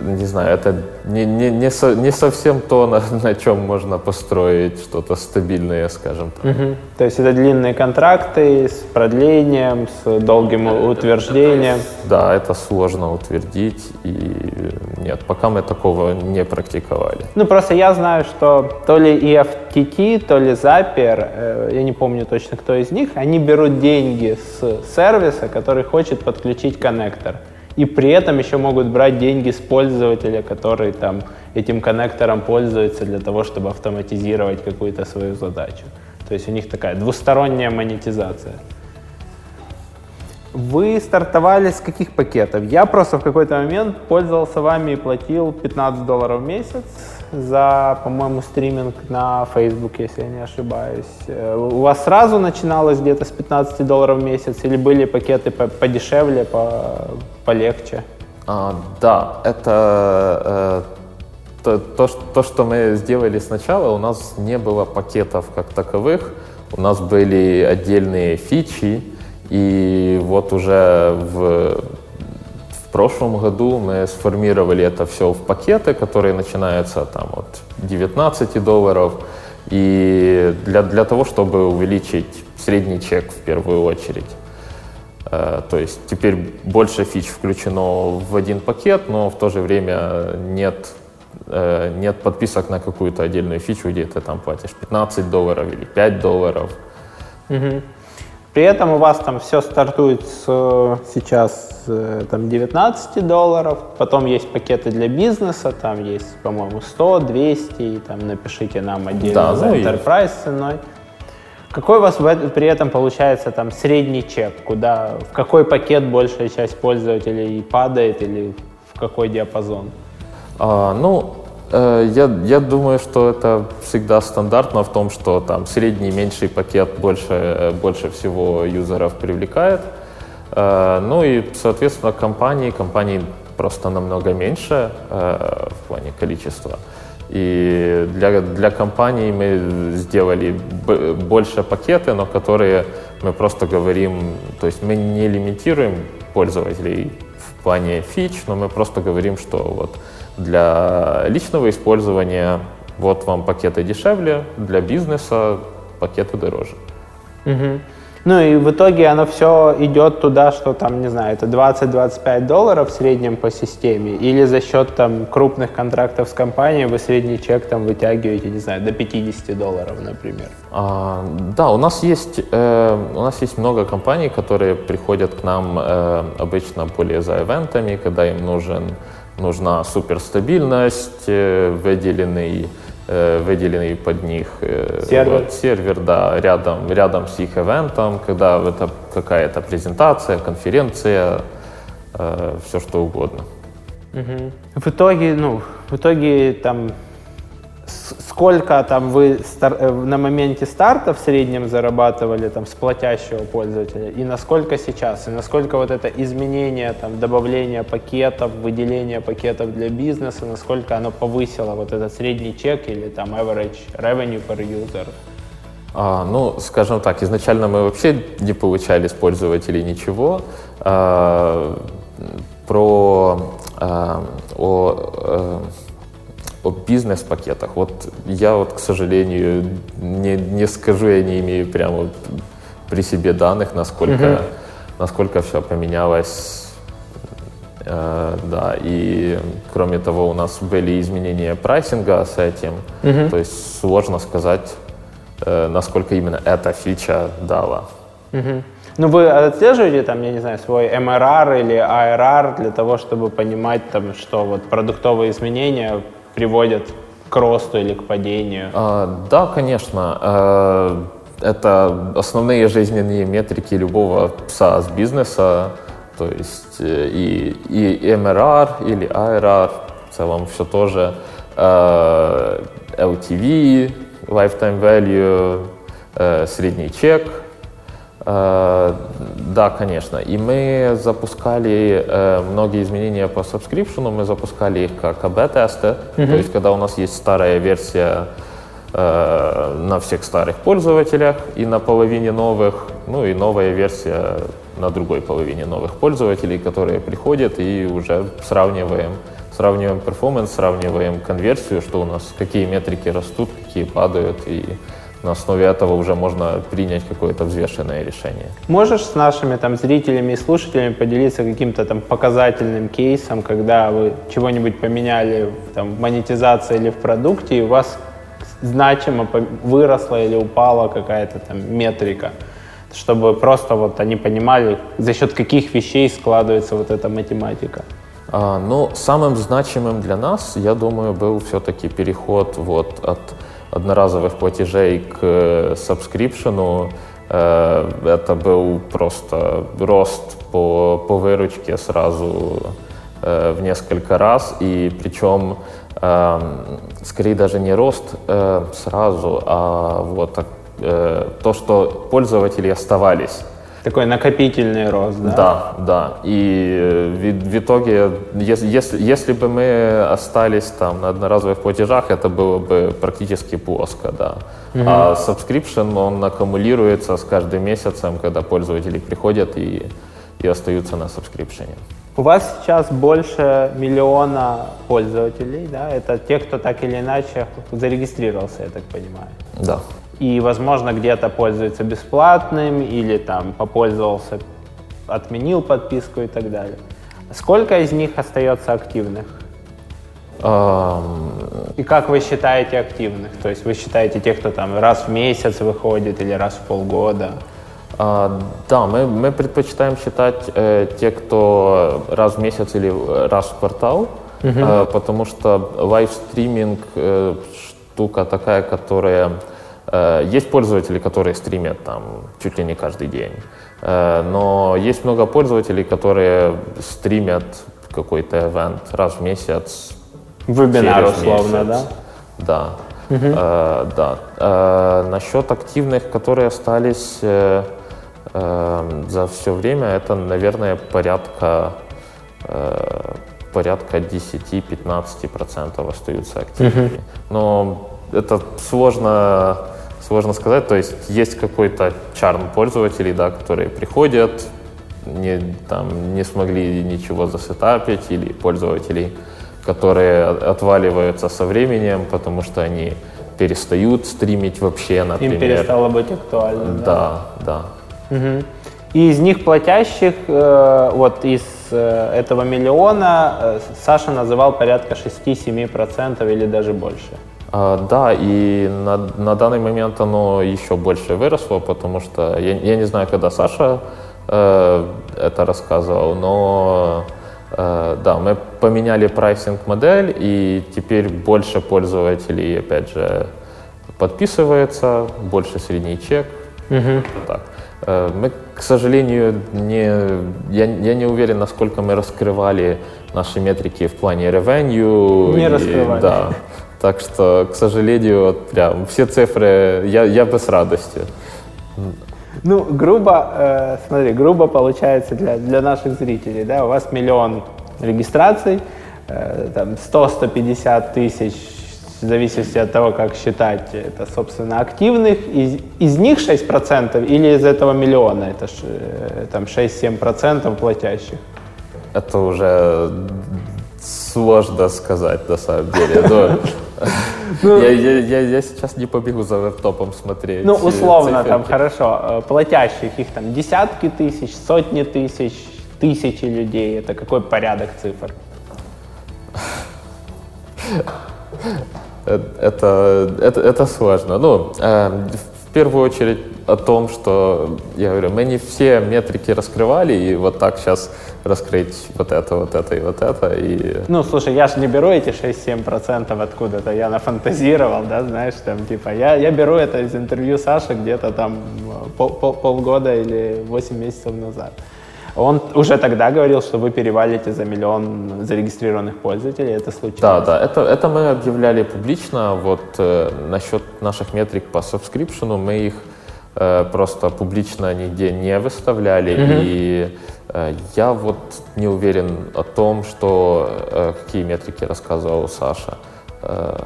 [SPEAKER 1] не знаю, это не, не, не, со, не совсем то, на, на чем можно построить что-то стабильное, скажем так.
[SPEAKER 2] Угу. То есть это длинные контракты с продлением, с долгим утверждением?
[SPEAKER 1] Да, это сложно утвердить, и нет, пока мы такого не практиковали.
[SPEAKER 2] Ну, просто я знаю, что то ли EFTT, то ли Zapier, э, я не помню точно, кто из них, они берут деньги с сервиса, который хочет подключить коннектор и при этом еще могут брать деньги с пользователя, который там этим коннектором пользуется для того, чтобы автоматизировать какую-то свою задачу. То есть у них такая двусторонняя монетизация. Вы стартовали с каких пакетов? Я просто в какой-то момент пользовался вами и платил 15 долларов в месяц за, по-моему, стриминг на Facebook, если я не ошибаюсь. Э, у вас сразу начиналось где-то с 15 долларов в месяц или были пакеты подешевле, по полегче?
[SPEAKER 1] А, да, это э, то, то, то, что мы сделали сначала, у нас не было пакетов как таковых, у нас были отдельные фичи, и вот уже в прошлом году мы сформировали это все в пакеты, которые начинаются там от 19 долларов, и для, для того, чтобы увеличить средний чек в первую очередь. Э, то есть теперь больше фич включено в один пакет, но в то же время нет Э, нет подписок на какую-то отдельную фичу, где ты там платишь 15 долларов или 5 долларов.
[SPEAKER 2] Угу. При этом у вас там все стартует с, сейчас э, там 19 долларов, потом есть пакеты для бизнеса, там есть, по-моему, 100, 200, и там напишите нам отдельно да, за ну enterprise ценой. Какой у вас при этом получается там средний чек, куда, в какой пакет большая часть пользователей падает или в какой диапазон?
[SPEAKER 1] А, ну, я, я думаю, что это всегда стандартно в том, что там средний меньший пакет больше, больше всего юзеров привлекает. Э, ну и, соответственно, компании, компаний просто намного меньше э, в плане количества. И для, для компаний мы сделали больше пакеты, но которые мы просто говорим, то есть мы не лимитируем пользователей в плане фич, но мы просто говорим, что вот для личного использования вот вам пакеты дешевле, для бизнеса пакеты дороже.
[SPEAKER 2] Угу. Ну и в итоге оно все идет туда, что там, не знаю, это 20-25 долларов в среднем по системе, или за счет там крупных контрактов с компанией вы средний чек там вытягиваете, не знаю, до 50 долларов, например.
[SPEAKER 1] А, да, у нас есть э, у нас есть много компаний, которые приходят к нам э, обычно более за ивентами, когда им нужен нужна суперстабильность, выделенный, выделенный под них
[SPEAKER 2] сервер, вот,
[SPEAKER 1] сервер да, рядом, рядом с их ивентом, когда это какая-то презентация, конференция, все что угодно.
[SPEAKER 2] Угу. В итоге, ну, в итоге там сколько там вы э, на моменте старта в среднем зарабатывали там с платящего пользователя и насколько сейчас, и насколько вот это изменение, там, добавление пакетов, выделение пакетов для бизнеса, насколько оно повысило вот этот средний чек или там average revenue per user?
[SPEAKER 1] А, ну, скажем так, изначально мы вообще не получали с пользователей ничего. А, про а, о, а, о бизнес-пакетах. Вот я вот, к сожалению, не, не скажу, я не имею прямо вот при себе данных, насколько, mm-hmm. насколько все поменялось. Э, да, и кроме того, у нас были изменения прайсинга с этим, mm-hmm. то есть сложно сказать, э, насколько именно эта фича дала.
[SPEAKER 2] Mm-hmm. Ну, вы отслеживаете там, я не знаю, свой MRR или ARR для того, чтобы понимать, там, что вот продуктовые изменения приводят к росту или к падению?
[SPEAKER 1] А, да, конечно. А, это основные жизненные метрики любого SaaS-бизнеса, то есть э, и, и MRR или ARR, в целом все тоже, LTV, Lifetime Value, средний чек – Э, да, конечно. И мы запускали э, многие изменения по subscription, мы запускали их как АБ-тесты. Mm-hmm. То есть, когда у нас есть старая версия э, на всех старых пользователях и на половине новых, ну и новая версия на другой половине новых пользователей, которые приходят и уже сравниваем сравниваем перформанс, сравниваем конверсию, что у нас, какие метрики растут, какие падают, и на основе этого уже можно принять какое-то взвешенное решение.
[SPEAKER 2] Можешь с нашими там зрителями и слушателями поделиться каким-то там показательным кейсом, когда вы чего-нибудь поменяли там, в монетизации или в продукте, и у вас значимо выросла или упала какая-то там метрика, чтобы просто вот они понимали, за счет каких вещей складывается вот эта математика?
[SPEAKER 1] А, ну, самым значимым для нас, я думаю, был все-таки переход вот от одноразовых платежей к э, сабскрипшену. Э, это был просто рост по, по выручке сразу э, в несколько раз, и причем скорее даже не рост сразу, а вот то, что пользователи оставались.
[SPEAKER 2] Такой накопительный рост, да?
[SPEAKER 1] Да, да. И э, в, в итоге, если, если, если бы мы остались там на одноразовых платежах, это было бы практически плоско, да. Угу. А subscription, он аккумулируется с каждым месяцем, когда пользователи приходят и, и остаются на subscription.
[SPEAKER 2] У вас сейчас больше миллиона пользователей, да? Это те, кто так или иначе зарегистрировался, я так понимаю.
[SPEAKER 1] Да
[SPEAKER 2] и, возможно, где-то пользуется бесплатным или там попользовался, отменил подписку и так далее. Сколько из них остается активных? И как вы считаете активных? То есть вы считаете тех, кто там раз в месяц выходит или раз в полгода?
[SPEAKER 1] А, да, мы, мы предпочитаем считать э, те, кто раз в месяц или раз в квартал, угу. э, потому что лайвстриминг э, штука такая, которая есть пользователи, которые стримят там чуть ли не каждый день, э, но есть много пользователей, которые стримят какой-то event раз в месяц.
[SPEAKER 2] Вебинар, условно, да?
[SPEAKER 1] Да. Угу. Э, да. Э, насчет активных, которые остались э, э, за все время, это, наверное, порядка э, порядка 10-15% остаются активными. Угу. Но это сложно сложно сказать. То есть есть какой-то чарм пользователей, да, которые приходят, не, там, не смогли ничего засетапить, или пользователей, которые отваливаются со временем, потому что они перестают стримить вообще, например.
[SPEAKER 2] Им перестало быть актуально.
[SPEAKER 1] Да, да.
[SPEAKER 2] да. Угу. И из них платящих, э, вот из э, этого миллиона, э, Саша называл порядка 6-7% или даже больше.
[SPEAKER 1] А, да, и на, на данный момент оно еще больше выросло, потому что я, я не знаю, когда Саша э, это рассказывал, но э, да, мы поменяли прайсинг-модель, и теперь больше пользователей, опять же, подписывается, больше средний чек. Угу. Так. Э, мы, к сожалению, не, я, я не уверен, насколько мы раскрывали наши метрики в плане revenue.
[SPEAKER 2] Не и, раскрывали.
[SPEAKER 1] Да. Так что, к сожалению, прям все цифры я, я бы с радостью.
[SPEAKER 2] Ну, грубо, э, смотри, грубо получается для, для наших зрителей, да, у вас миллион регистраций, э, там 100-150 тысяч, в зависимости от того, как считать, это, собственно, активных, из, из них 6% или из этого миллиона, это ж, э, там 6-7% платящих?
[SPEAKER 1] Это уже сложно сказать на самом деле. Но ну, я, я, я, я сейчас не побегу за лэптопом смотреть.
[SPEAKER 2] Ну, условно, циферки. там хорошо. Э, платящих их там десятки тысяч, сотни тысяч, тысячи людей. Это какой порядок цифр?
[SPEAKER 1] Э, это, это, это сложно. Ну, э, в первую очередь о том, что, я говорю, мы не все метрики раскрывали, и вот так сейчас раскрыть вот это, вот это и вот это. И...
[SPEAKER 2] Ну, слушай, я же не беру эти 6-7% откуда-то, я нафантазировал, да, знаешь, там, типа, я, я беру это из интервью Саши где-то там пол, пол, полгода или 8 месяцев назад. Он уже тогда говорил, что вы перевалите за миллион зарегистрированных пользователей. Это случилось?
[SPEAKER 1] Да, да. Это, это мы объявляли публично. Вот э, насчет наших метрик по subscription мы их э, просто публично нигде не выставляли. Mm-hmm. И э, я вот не уверен о том, что э, какие метрики рассказывал Саша. Э,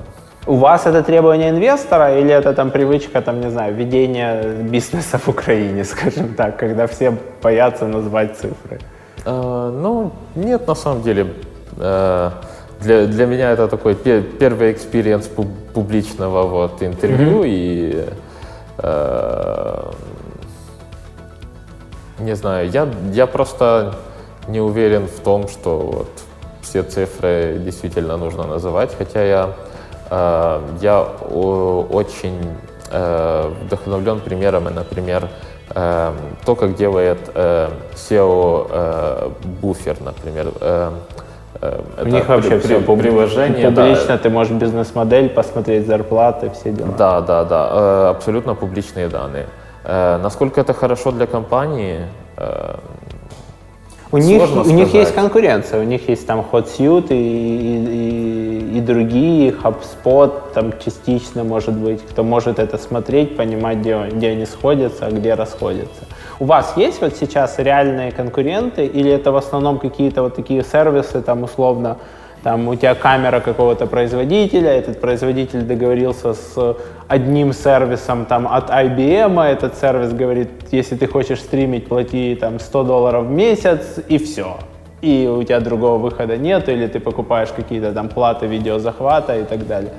[SPEAKER 2] у вас это требование инвестора или это там привычка, там, не знаю, ведения бизнеса в Украине, скажем так, когда все боятся назвать цифры?
[SPEAKER 1] Э, ну, нет, на самом деле. Э, для, для меня это такой пер, первый experience публичного вот, интервью, mm-hmm. и э, не знаю, я, я просто не уверен в том, что вот все цифры действительно нужно называть, хотя я Э, я очень э, вдохновлен примерами, например, э, то, как делает SEO буфер, например.
[SPEAKER 2] У них вообще при, все приложение. Публично да. ты можешь бизнес-модель посмотреть, зарплаты, все дела.
[SPEAKER 1] Да, да, да, абсолютно публичные данные. Насколько это хорошо для компании,
[SPEAKER 2] у них, у них есть конкуренция, у них есть там HotSuite и, и, и другие, HubSpot там частично может быть, кто может это смотреть, понимать, где, где они сходятся, а где расходятся. У вас есть вот сейчас реальные конкуренты или это в основном какие-то вот такие сервисы, там условно, там у тебя камера какого-то производителя, этот производитель договорился с одним сервисом там от IBM, этот сервис говорит, если ты хочешь стримить, плати там 100 долларов в месяц и все. И у тебя другого выхода нет, или ты покупаешь какие-то там платы видеозахвата и так далее.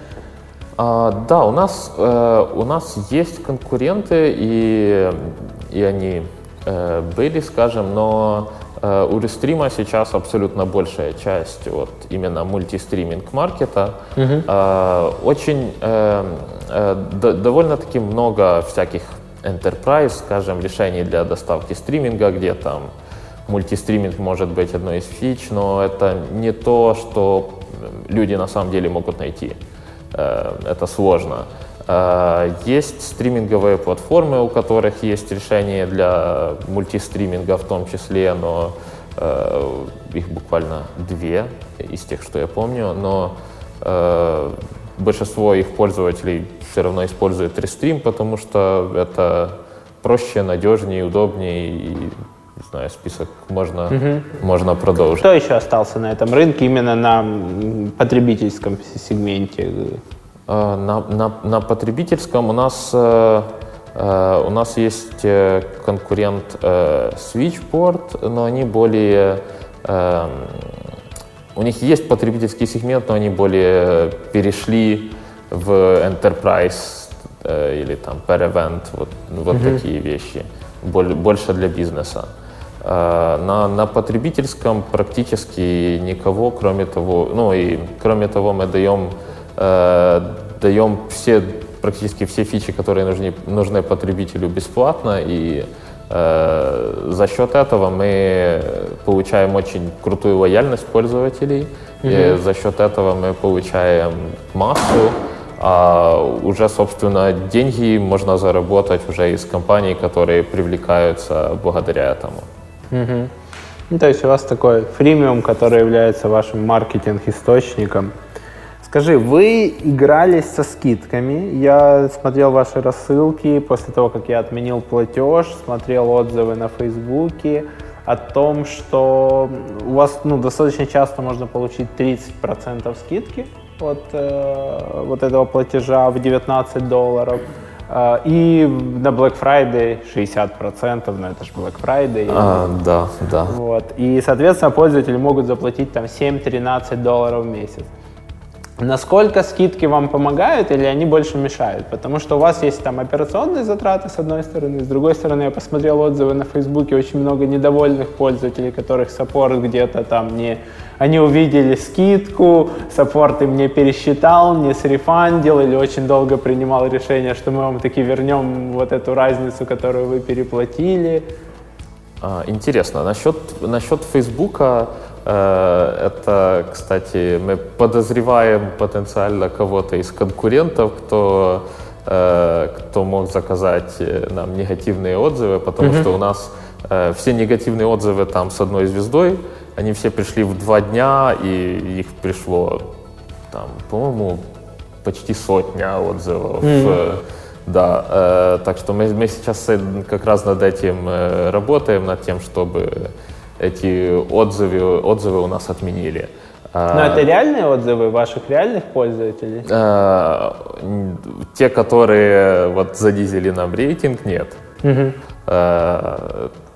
[SPEAKER 1] А, да, у нас, э, у нас есть конкуренты, и, и они э, были, скажем, но Э, у рестрима сейчас абсолютно большая часть вот именно мультистриминг маркета. Uh-huh. Очень э, довольно-таки много всяких enterprise, скажем, решений для доставки стриминга, где там мультистриминг может быть одной из фич, но это не то, что люди на самом деле могут найти. Это сложно. Есть стриминговые платформы, у которых есть решения для мультистриминга в том числе, но э, их буквально две из тех, что я помню, но э, большинство их пользователей все равно используют Restream, потому что это проще, надежнее, удобнее и не знаю, список можно, угу. можно продолжить.
[SPEAKER 2] Кто еще остался на этом рынке именно на потребительском сегменте?
[SPEAKER 1] Э, на, на, на потребительском у нас, э, э, у нас есть конкурент Switchport, но они более... У них есть потребительский сегмент, но они более перешли в enterprise или там per event, вот, вот mm-hmm. такие вещи, больше для бизнеса. На, на потребительском практически никого, кроме того, ну и кроме того мы даем даем все, практически все фичи, которые нужны, нужны потребителю бесплатно, и э, за счет этого мы получаем очень крутую лояльность пользователей, mm-hmm. и за счет этого мы получаем массу, а уже, собственно, деньги можно заработать уже из компаний, которые привлекаются благодаря этому.
[SPEAKER 2] Угу. Ну, то есть у вас такой фримиум, который является вашим маркетинг-источником. Скажи, вы игрались со скидками. Я смотрел ваши рассылки после того, как я отменил платеж, смотрел отзывы на Фейсбуке о том, что у вас ну, достаточно часто можно получить 30% скидки от э, вот этого платежа в 19 долларов. Э, и на Black Friday 60%, но это же Black Friday.
[SPEAKER 1] А, да, да.
[SPEAKER 2] Вот. И, соответственно, пользователи могут заплатить там 7-13 долларов в месяц. Насколько скидки вам помогают или они больше мешают? Потому что у вас есть там операционные затраты с одной стороны, с другой стороны я посмотрел отзывы на Фейсбуке, очень много недовольных пользователей, которых саппорт где-то там не... Они увидели скидку, саппорт им не пересчитал, не срефандил или очень долго принимал решение, что мы вам таки вернем вот эту разницу, которую вы переплатили.
[SPEAKER 1] А, интересно, насчет, насчет Фейсбука, Э, это, кстати, мы подозреваем потенциально кого-то из конкурентов, кто, э, кто мог заказать э, нам негативные отзывы, потому mm-hmm. что у нас все негативные отзывы там с одной звездой, они все пришли в два дня, и их пришло, там, по-моему, почти сотня отзывов. Mm-hmm. Да, э, так что мы, мы сейчас как раз над этим э, работаем, над тем, чтобы эти отзывы, отзывы у нас отменили.
[SPEAKER 2] А, Но это реальные отзывы ваших реальных пользователей?
[SPEAKER 1] А, те, которые вот занизили нам рейтинг, нет. Угу.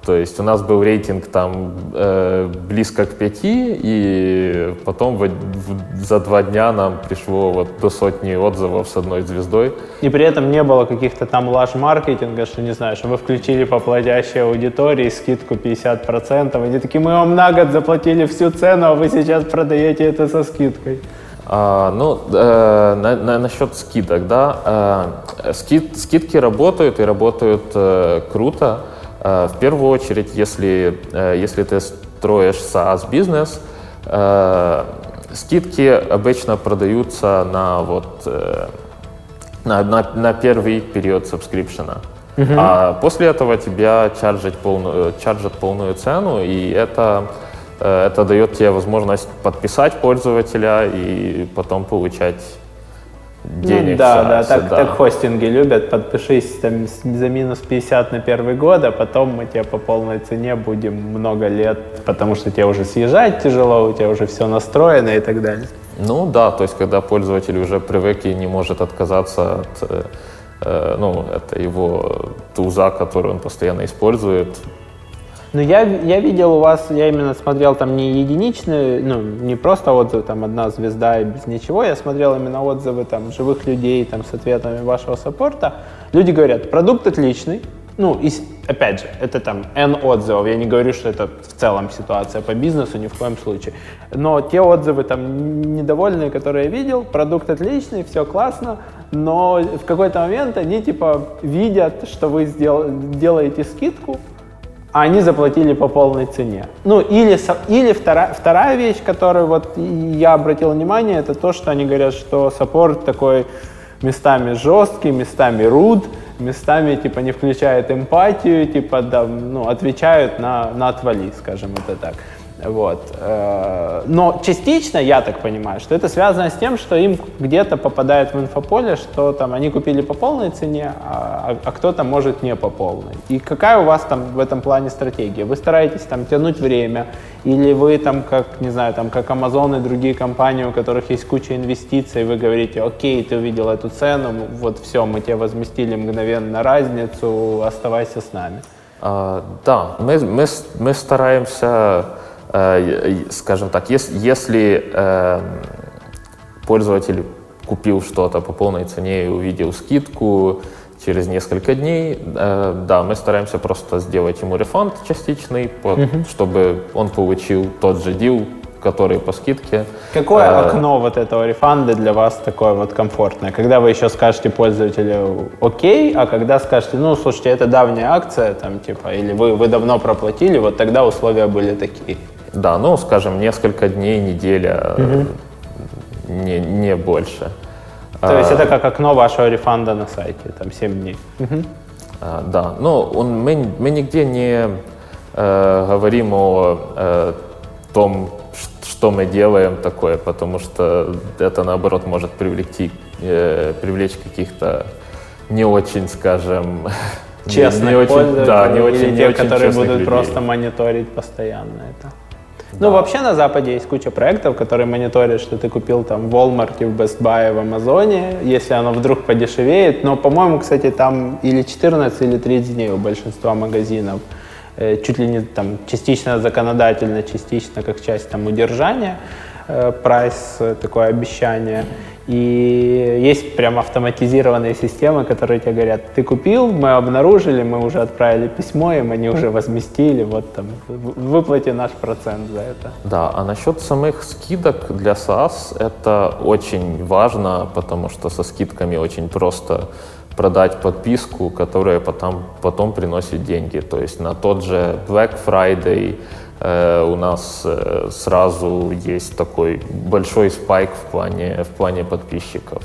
[SPEAKER 1] То есть у нас был рейтинг там э, близко к пяти, и потом в, в, за два дня нам пришло вот до сотни отзывов с одной звездой.
[SPEAKER 2] И при этом не было каких-то там лаж-маркетинга, что, не знаю, что вы включили по платящей аудитории скидку 50%, они такие, мы вам на год заплатили всю цену, а вы сейчас продаете это со скидкой.
[SPEAKER 1] А, ну, э, на, на, насчет скидок, да, э, скид, скидки работают и работают э, круто. Э, в первую очередь, если, э, если ты строишь SaaS-бизнес, э, скидки обычно продаются на, вот, на, на, на первый период сабскрипшена. Uh-huh. А после этого тебя чаржат полную, чаржат полную цену, и это это дает тебе возможность подписать пользователя и потом получать денег.
[SPEAKER 2] Ну, да,
[SPEAKER 1] за,
[SPEAKER 2] да, так, так хостинги любят. Подпишись там за минус 50 на первый год, а потом мы тебе по полной цене будем много лет, потому что тебе уже съезжать тяжело, у тебя уже все настроено и так далее.
[SPEAKER 1] Ну да, то есть когда пользователь уже привык и не может отказаться от, э, э, ну, это его туза, который он постоянно использует.
[SPEAKER 2] Ну, я, я видел у вас, я именно смотрел там не единичные, ну, не просто отзывы, там, одна звезда и без ничего, я смотрел именно отзывы там живых людей там с ответами вашего саппорта. Люди говорят, продукт отличный, ну, и, опять же, это там N отзывов, я не говорю, что это в целом ситуация по бизнесу, ни в коем случае. Но те отзывы там недовольные, которые я видел, продукт отличный, все классно, но в какой-то момент они типа видят, что вы сдел- делаете скидку, а они заплатили по полной цене. Ну, или, или вторая, вторая вещь, которую вот я обратил внимание, это то, что они говорят, что саппорт такой местами жесткий, местами руд, местами типа не включает эмпатию, типа да, ну, отвечают на, на отвали, скажем это так. Вот. Э, Но частично, я так понимаю, что это связано с тем, что им где-то попадает в инфополе, что там они купили по полной цене, а, а кто-то может не по полной. И какая у вас там в этом плане стратегия? Вы стараетесь там тянуть время, или вы там как, не знаю, там как Amazon и другие компании, у которых есть куча инвестиций, вы говорите, окей, ты увидел эту цену, вот все, мы тебе возместили мгновенно разницу, оставайся с нами.
[SPEAKER 1] А, да, мы, мы, мы стараемся, скажем так, ес- если э, пользователь купил что-то по полной цене и увидел скидку через несколько дней, э, да, мы стараемся просто сделать ему рефанд частичный, чтобы он получил тот же дил, который по скидке.
[SPEAKER 2] Какое
[SPEAKER 1] Э,
[SPEAKER 2] окно вот этого рефанда для вас такое вот комфортное? Когда вы еще скажете пользователю окей, а когда скажете, ну, слушайте, это давняя акция, там, типа, или вы, вы давно проплатили, вот тогда условия были такие.
[SPEAKER 1] Да, ну, скажем, несколько дней, неделя, э, не, не больше.
[SPEAKER 2] То есть это как окно вашего рефанда на сайте, там, 7 дней.
[SPEAKER 1] А, Да, ну он, мы, мы нигде не э, говорим о э, том, что мы делаем такое, потому что это наоборот может привлекти, э, привлечь каких-то не очень, скажем, не-
[SPEAKER 2] Честных
[SPEAKER 1] не очень,
[SPEAKER 2] пользователей
[SPEAKER 1] да, не очень,
[SPEAKER 2] или
[SPEAKER 1] не
[SPEAKER 2] те,
[SPEAKER 1] очень
[SPEAKER 2] которые будут
[SPEAKER 1] людей.
[SPEAKER 2] просто мониторить постоянно это. Ну, вообще на Западе есть куча проектов, которые мониторят, что ты купил там в Walmart, в Best Buy, в Амазоне, если оно вдруг подешевеет. Но, по-моему, кстати, там или 14, или 30 дней у большинства магазинов. Э, Чуть ли не там частично законодательно, частично как часть там удержания прайс, э, такое обещание. И есть прям автоматизированные системы, которые тебе говорят, ты купил, мы обнаружили, мы уже отправили письмо, им они уже возместили, вот там, выплати наш процент за это.
[SPEAKER 1] Да, а насчет самых скидок для SaaS это очень важно, потому что со скидками очень просто продать подписку, которая потом, потом приносит деньги. То есть на тот же Black Friday у нас э, сразу есть такой большой спайк в плане, в плане подписчиков.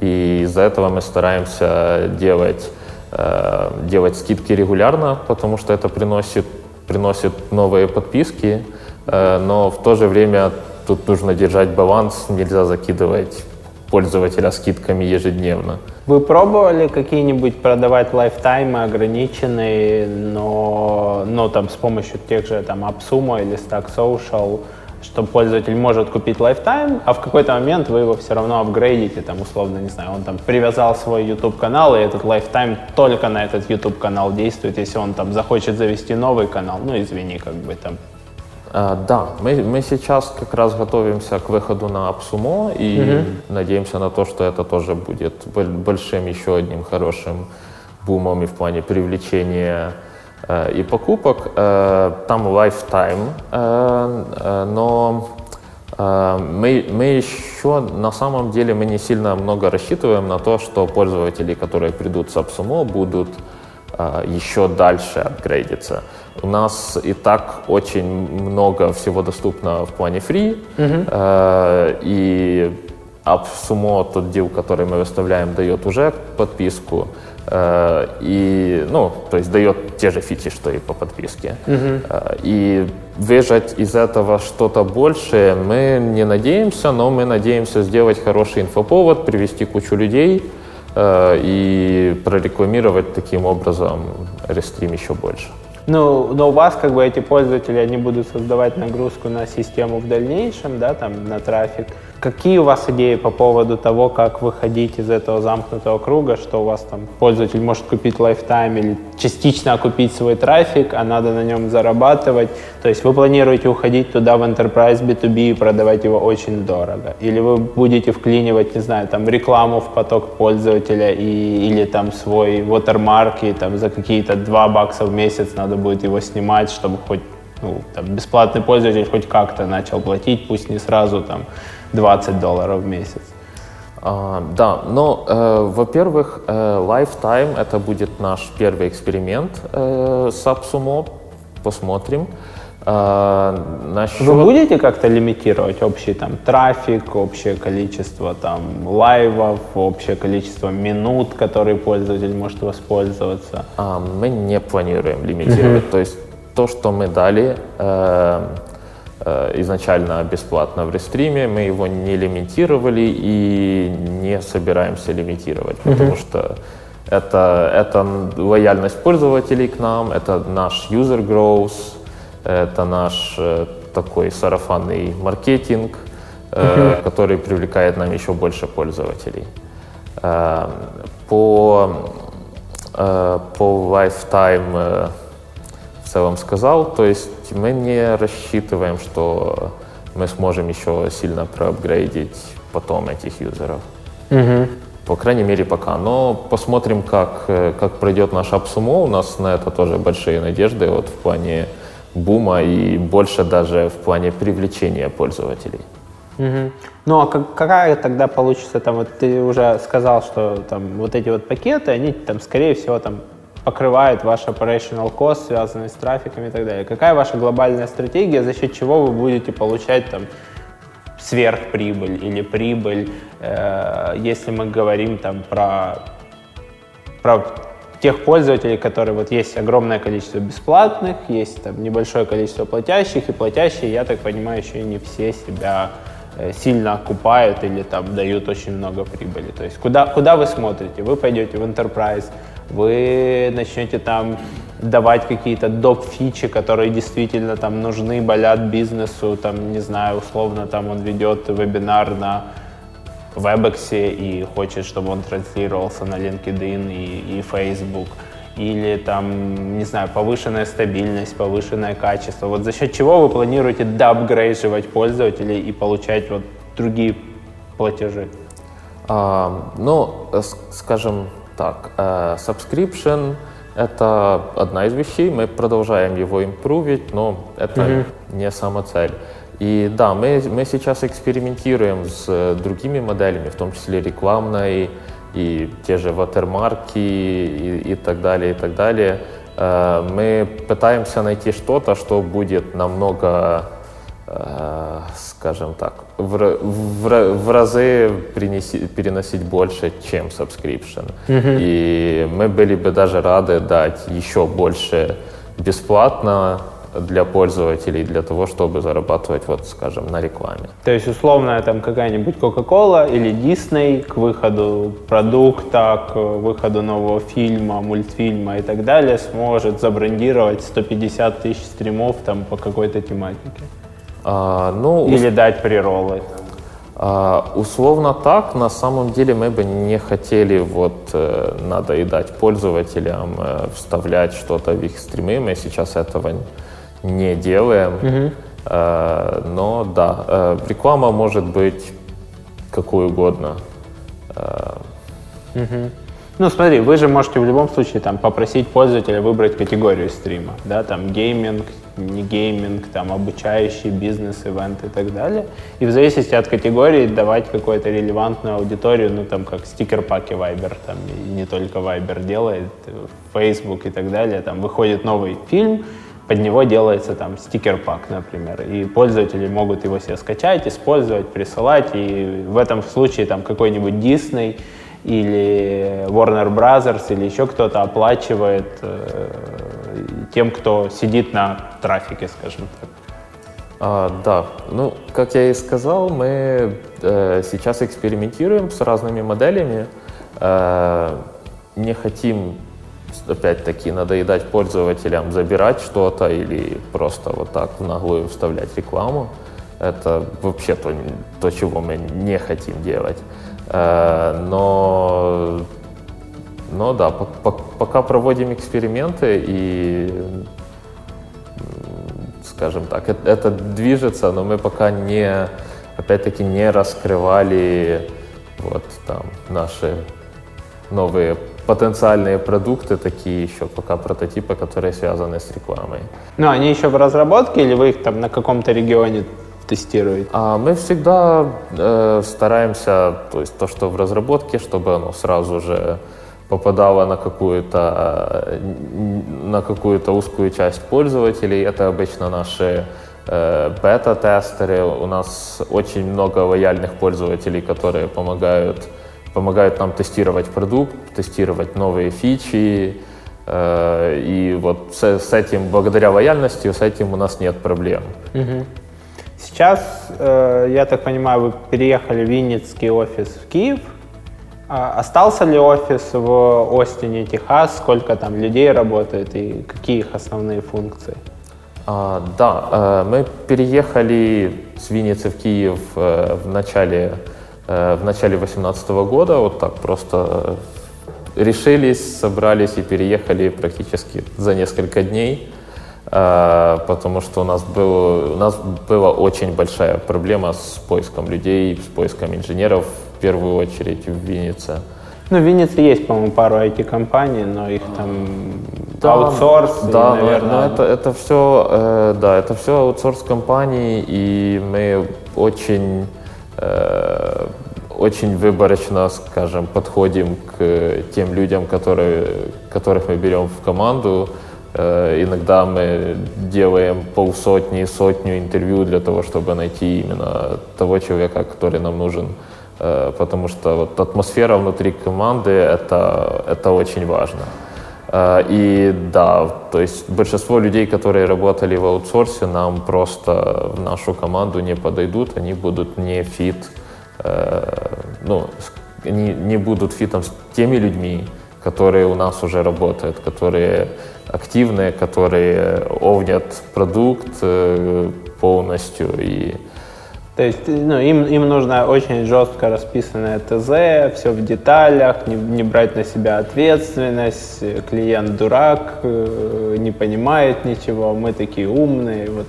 [SPEAKER 1] И из-за этого мы стараемся делать, э, делать скидки регулярно, потому что это приносит, приносит новые подписки, э, но в то же время тут нужно держать баланс, нельзя закидывать пользователя скидками ежедневно.
[SPEAKER 2] Вы пробовали какие-нибудь продавать lifetime ы ограниченные, но, но там с помощью тех же там AppSumo или Stack Social, что пользователь может купить lifetime, а в какой-то момент вы его все равно апгрейдите, там условно, не знаю, он там привязал свой YouTube канал, и этот lifetime только на этот YouTube канал действует, если он там захочет завести новый канал, ну извини, как бы там
[SPEAKER 1] Да, мы, мы сейчас как раз готовимся к выходу на AppSumo и надеемся на то, что это тоже будет боль- большим еще одним хорошим бумом и в плане привлечения э, и покупок. Э, там lifetime, э, э, но э, мы, мы еще на самом деле мы не сильно много рассчитываем на то, что пользователи, которые придут с AppSumo, будут а, еще дальше апгрейдиться. У нас и так очень много всего доступно в плане free, э, и AppSumo, тот дел, который мы выставляем, дает уже подписку. Э, и, ну, то есть дает те же фичи, что и по подписке. Э, и выжать из этого что-то большее мы не надеемся, но мы надеемся сделать хороший инфоповод, привести кучу людей э, и прорекламировать таким образом Рестрим еще больше.
[SPEAKER 2] Ну, но у вас как бы эти пользователи, они будут создавать нагрузку на систему в дальнейшем, да, там, на трафик. Какие у вас идеи по поводу того, как выходить из этого замкнутого круга, что у вас там пользователь может купить лайфтайм или частично окупить свой трафик, а надо на нем зарабатывать? То есть вы планируете уходить туда в Enterprise B2B и продавать его очень дорого? Или вы будете вклинивать, не знаю, там рекламу в поток пользователя и, или там свой watermark и там за какие-то 2 бакса в месяц надо будет его снимать, чтобы хоть ну, там, бесплатный пользователь хоть как-то начал платить, пусть не сразу там 20 долларов в месяц.
[SPEAKER 1] А, да, но, э, во-первых, э, Lifetime это будет наш первый эксперимент э, с AppSumo. Посмотрим.
[SPEAKER 2] А, насчет... Вы будете как-то лимитировать общий там трафик, общее количество там лайвов, общее количество минут, которые пользователь может воспользоваться?
[SPEAKER 1] А, мы не планируем лимитировать. Mm-hmm. То есть то, что мы дали, э, Э, изначально бесплатно в рестриме, мы его не лимитировали и не собираемся лимитировать, mm-hmm. потому что это, это лояльность пользователей к нам, это наш user growth, это наш э, такой сарафанный маркетинг, mm-hmm. который привлекает нам еще больше пользователей. По, по lifetime целом сказал. То есть мы не рассчитываем, что мы сможем еще сильно проапгрейдить потом этих юзеров. Угу. По крайней мере, пока. Но посмотрим, как, как пройдет наш AppSumo. У нас на это тоже большие надежды вот, в плане бума и больше даже в плане привлечения пользователей.
[SPEAKER 2] Угу. Ну а как, какая тогда получится, там вот ты уже сказал, что там вот эти вот пакеты, они там скорее всего там покрывает ваш operational cost, связанный с трафиком и так далее. Какая ваша глобальная стратегия, за счет чего вы будете получать там сверхприбыль или прибыль, э, если мы говорим там про, про тех пользователей, которые вот есть огромное количество бесплатных, есть там небольшое количество платящих, и платящие, я так понимаю, еще не все себя э, сильно окупают или там дают очень много прибыли. То есть куда, куда вы смотрите? Вы пойдете в enterprise, вы начнете там давать какие-то доп-фичи, которые действительно там нужны, болят бизнесу, там, не знаю, условно, там он ведет вебинар на WebEx и хочет, чтобы он транслировался на LinkedIn и, и Facebook, или там, не знаю, повышенная стабильность, повышенное качество. Вот за счет чего вы планируете доапгрейживать пользователей и получать вот другие платежи?
[SPEAKER 1] А, ну, скажем, так, э, subscription — это одна из вещей, мы продолжаем его импровить, но это mm-hmm. не сама цель. И да, мы, мы сейчас экспериментируем с другими моделями, в том числе рекламной, и те же ватермарки и, и так далее, и так далее. Э, мы пытаемся найти что-то, что будет намного Э, скажем так, в, в, в разы принеси, переносить больше, чем subscription. Mm-hmm. И мы были бы даже рады дать еще больше бесплатно для пользователей, для того, чтобы зарабатывать, вот, скажем, на рекламе.
[SPEAKER 2] То есть, условно, там какая-нибудь Coca-Cola или Disney к выходу продукта, к выходу нового фильма, мультфильма и так далее сможет забрендировать 150 тысяч стримов там по какой-то тематике. А, ну, Или дать приролы?
[SPEAKER 1] А, условно так, на самом деле мы бы не хотели вот э, надоедать пользователям, э, вставлять что-то в их стримы, мы сейчас этого не делаем. Угу. Э, но да, э, реклама может быть какой угодно. Э,
[SPEAKER 2] угу. Ну, смотри, вы же можете в любом случае там попросить пользователя выбрать категорию стрима, да, там гейминг, не гейминг, там обучающий бизнес, ивент и так далее. И в зависимости от категории давать какую-то релевантную аудиторию, ну, там, как стикер-паки Viber, там, и не только Viber делает, Facebook и так далее, там, выходит новый фильм, под него делается там стикер-пак, например, и пользователи могут его себе скачать, использовать, присылать, и в этом случае там какой-нибудь Disney или Warner Brothers или еще кто-то оплачивает э, тем, кто сидит на трафике, скажем так.
[SPEAKER 1] А, да, ну, как я и сказал, мы э, сейчас экспериментируем с разными моделями. Э, не хотим, опять-таки, надоедать пользователям, забирать что-то или просто вот так в наглую вставлять рекламу. Это вообще то, то чего мы не хотим делать. Э, но, но да, по, по, пока проводим эксперименты и скажем так. Это, это движется, но мы пока не, опять-таки, не раскрывали вот там наши новые потенциальные продукты, такие еще пока прототипы, которые связаны с рекламой.
[SPEAKER 2] Ну, они еще в разработке или вы их там на каком-то регионе тестируете?
[SPEAKER 1] А мы всегда э, стараемся, то есть то, что в разработке, чтобы оно сразу же попадала на какую-то на какую-то узкую часть пользователей. Это обычно наши э, бета-тестеры. У нас очень много лояльных пользователей, которые помогают, помогают нам тестировать продукт, тестировать новые фичи. Э, и вот с, с этим, благодаря лояльности, с этим у нас нет проблем.
[SPEAKER 2] Сейчас, э, я так понимаю, вы переехали в Винницкий офис в Киев. А остался ли офис в Остине, Техас? Сколько там людей работает и какие их основные функции?
[SPEAKER 1] А, да, э, мы переехали с Винницы в Киев э, в начале э, в начале 2018 года, вот так просто решились, собрались и переехали практически за несколько дней, потому что у нас, был, у нас была очень большая проблема с поиском людей, с поиском инженеров первую очередь в Виннице.
[SPEAKER 2] Ну, в Виннице есть, по-моему, пару IT-компаний, но их там да, аутсорс,
[SPEAKER 1] да, и, наверное... это, это все, э, да, это все аутсорс компании, и мы очень, э, очень выборочно, скажем, подходим к тем людям, которые, которых мы берем в команду. Э, иногда мы делаем полсотни, сотню интервью для того, чтобы найти именно того человека, который нам нужен потому что вот атмосфера внутри команды это, это очень важно. Э, и да, то есть большинство людей, которые работали в аутсорсе, нам просто в нашу команду не подойдут, они будут не fit, э, ну, они не будут fit ом с теми людьми, которые у нас уже работают, которые активные, которые own ят продукт полностью и
[SPEAKER 2] то есть ну, им, им нужно очень жестко расписанное ТЗ, все в деталях, не, не брать на себя ответственность, клиент дурак, э, не понимает ничего, мы такие умные. Вот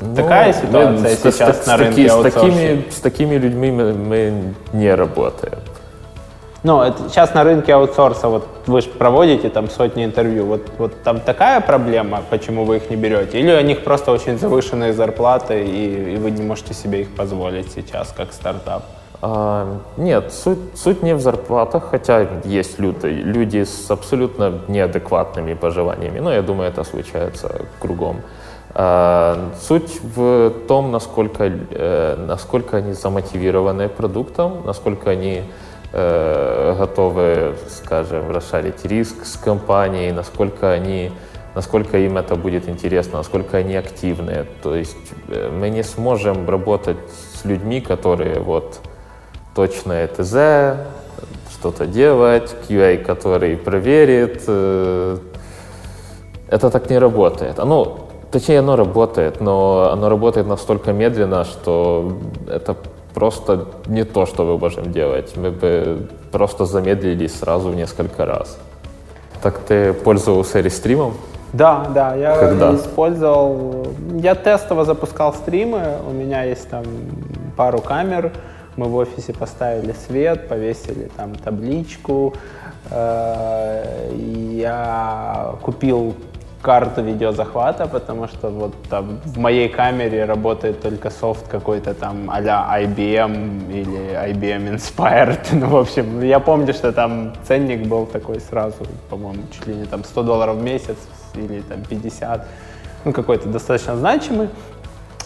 [SPEAKER 2] ну, Такая ситуация мы, сейчас с, на с, рынке
[SPEAKER 1] с такими, с такими людьми мы, мы не работаем.
[SPEAKER 2] Ну, это сейчас на рынке аутсорса, вот вы же проводите там сотни интервью, вот, вот там такая проблема, почему вы их не берете? Или у них просто очень завышенные зарплаты, и, и вы не можете себе их позволить сейчас, как стартап?
[SPEAKER 1] А, нет, суть, суть не в зарплатах, хотя есть люди, люди с абсолютно неадекватными пожеланиями, но я думаю, это случается кругом. А, суть в том, насколько, э, насколько они замотивированы продуктом, насколько они э, готовы, скажем, расшарить риск с компанией, насколько они насколько им это будет интересно, насколько они активны. То есть э, мы не сможем работать с людьми, которые вот точно ТЗ, что-то делать, QA, который проверит. Э, это так не работает. Оно, точнее, оно работает, но оно работает настолько медленно, что это просто не то, что мы можем делать. Мы бы просто замедлились сразу в несколько раз. Так ты пользовался рестримом?
[SPEAKER 2] Да, да, я Когда? использовал. Я тестово запускал стримы. У меня есть там пару камер. Мы в офисе поставили свет, повесили там табличку. Э, я купил карту видеозахвата, потому что вот там в моей камере работает только софт какой-то там а IBM или IBM Inspired. Ну, в общем, я помню, что там ценник был такой сразу, по-моему, чуть ли не там 100 долларов в месяц или там 50. ну, какой-то достаточно значимый.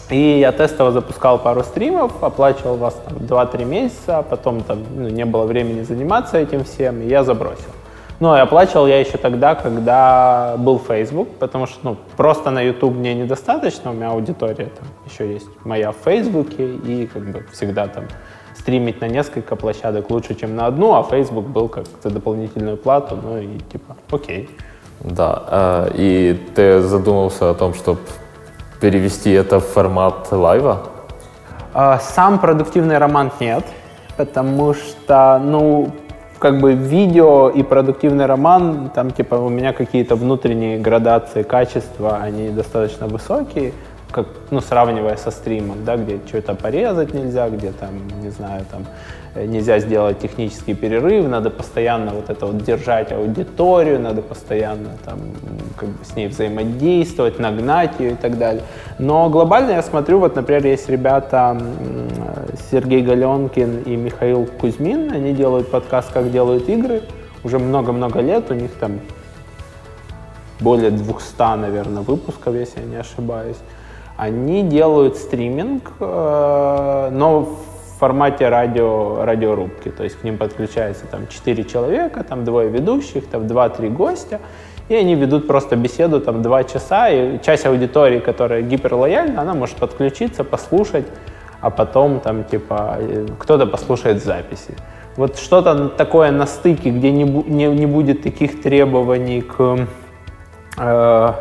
[SPEAKER 2] И я тестово запускал пару стримов, оплачивал вас там 2-3 месяца, потом там ну, не было времени заниматься этим всем, и я забросил. Ну, и оплачивал я еще тогда, когда был Facebook, потому что ну, просто на YouTube мне недостаточно, у меня аудитория там еще есть моя в Facebook, и как бы всегда там стримить на несколько площадок лучше, чем на одну, а Facebook был как за дополнительную плату, ну и типа, окей.
[SPEAKER 1] Да, а, и ты задумался о том, чтобы перевести это в формат лайва?
[SPEAKER 2] А, сам продуктивный роман нет, потому что, ну, как бы видео и продуктивный роман, там типа у меня какие-то внутренние градации качества, они достаточно высокие, как, ну, сравнивая со стримом, да, где что-то порезать нельзя, где там, не знаю, там нельзя сделать технический перерыв, надо постоянно вот это вот держать аудиторию, надо постоянно там как бы с ней взаимодействовать, нагнать ее и так далее. Но глобально я смотрю, вот, например, есть ребята Сергей Галенкин и Михаил Кузьмин, они делают подкаст «Как делают игры», уже много-много лет, у них там более 200, наверное, выпусков, если я не ошибаюсь. Они делают стриминг, э, но формате радио, радиорубки. То есть к ним подключается там 4 человека, там двое ведущих, там 2-3 гостя. И они ведут просто беседу там 2 часа. И часть аудитории, которая гиперлояльна, она может подключиться, послушать, а потом там типа э, кто-то послушает записи. Вот что-то такое на стыке, где не, не, не будет таких требований к э,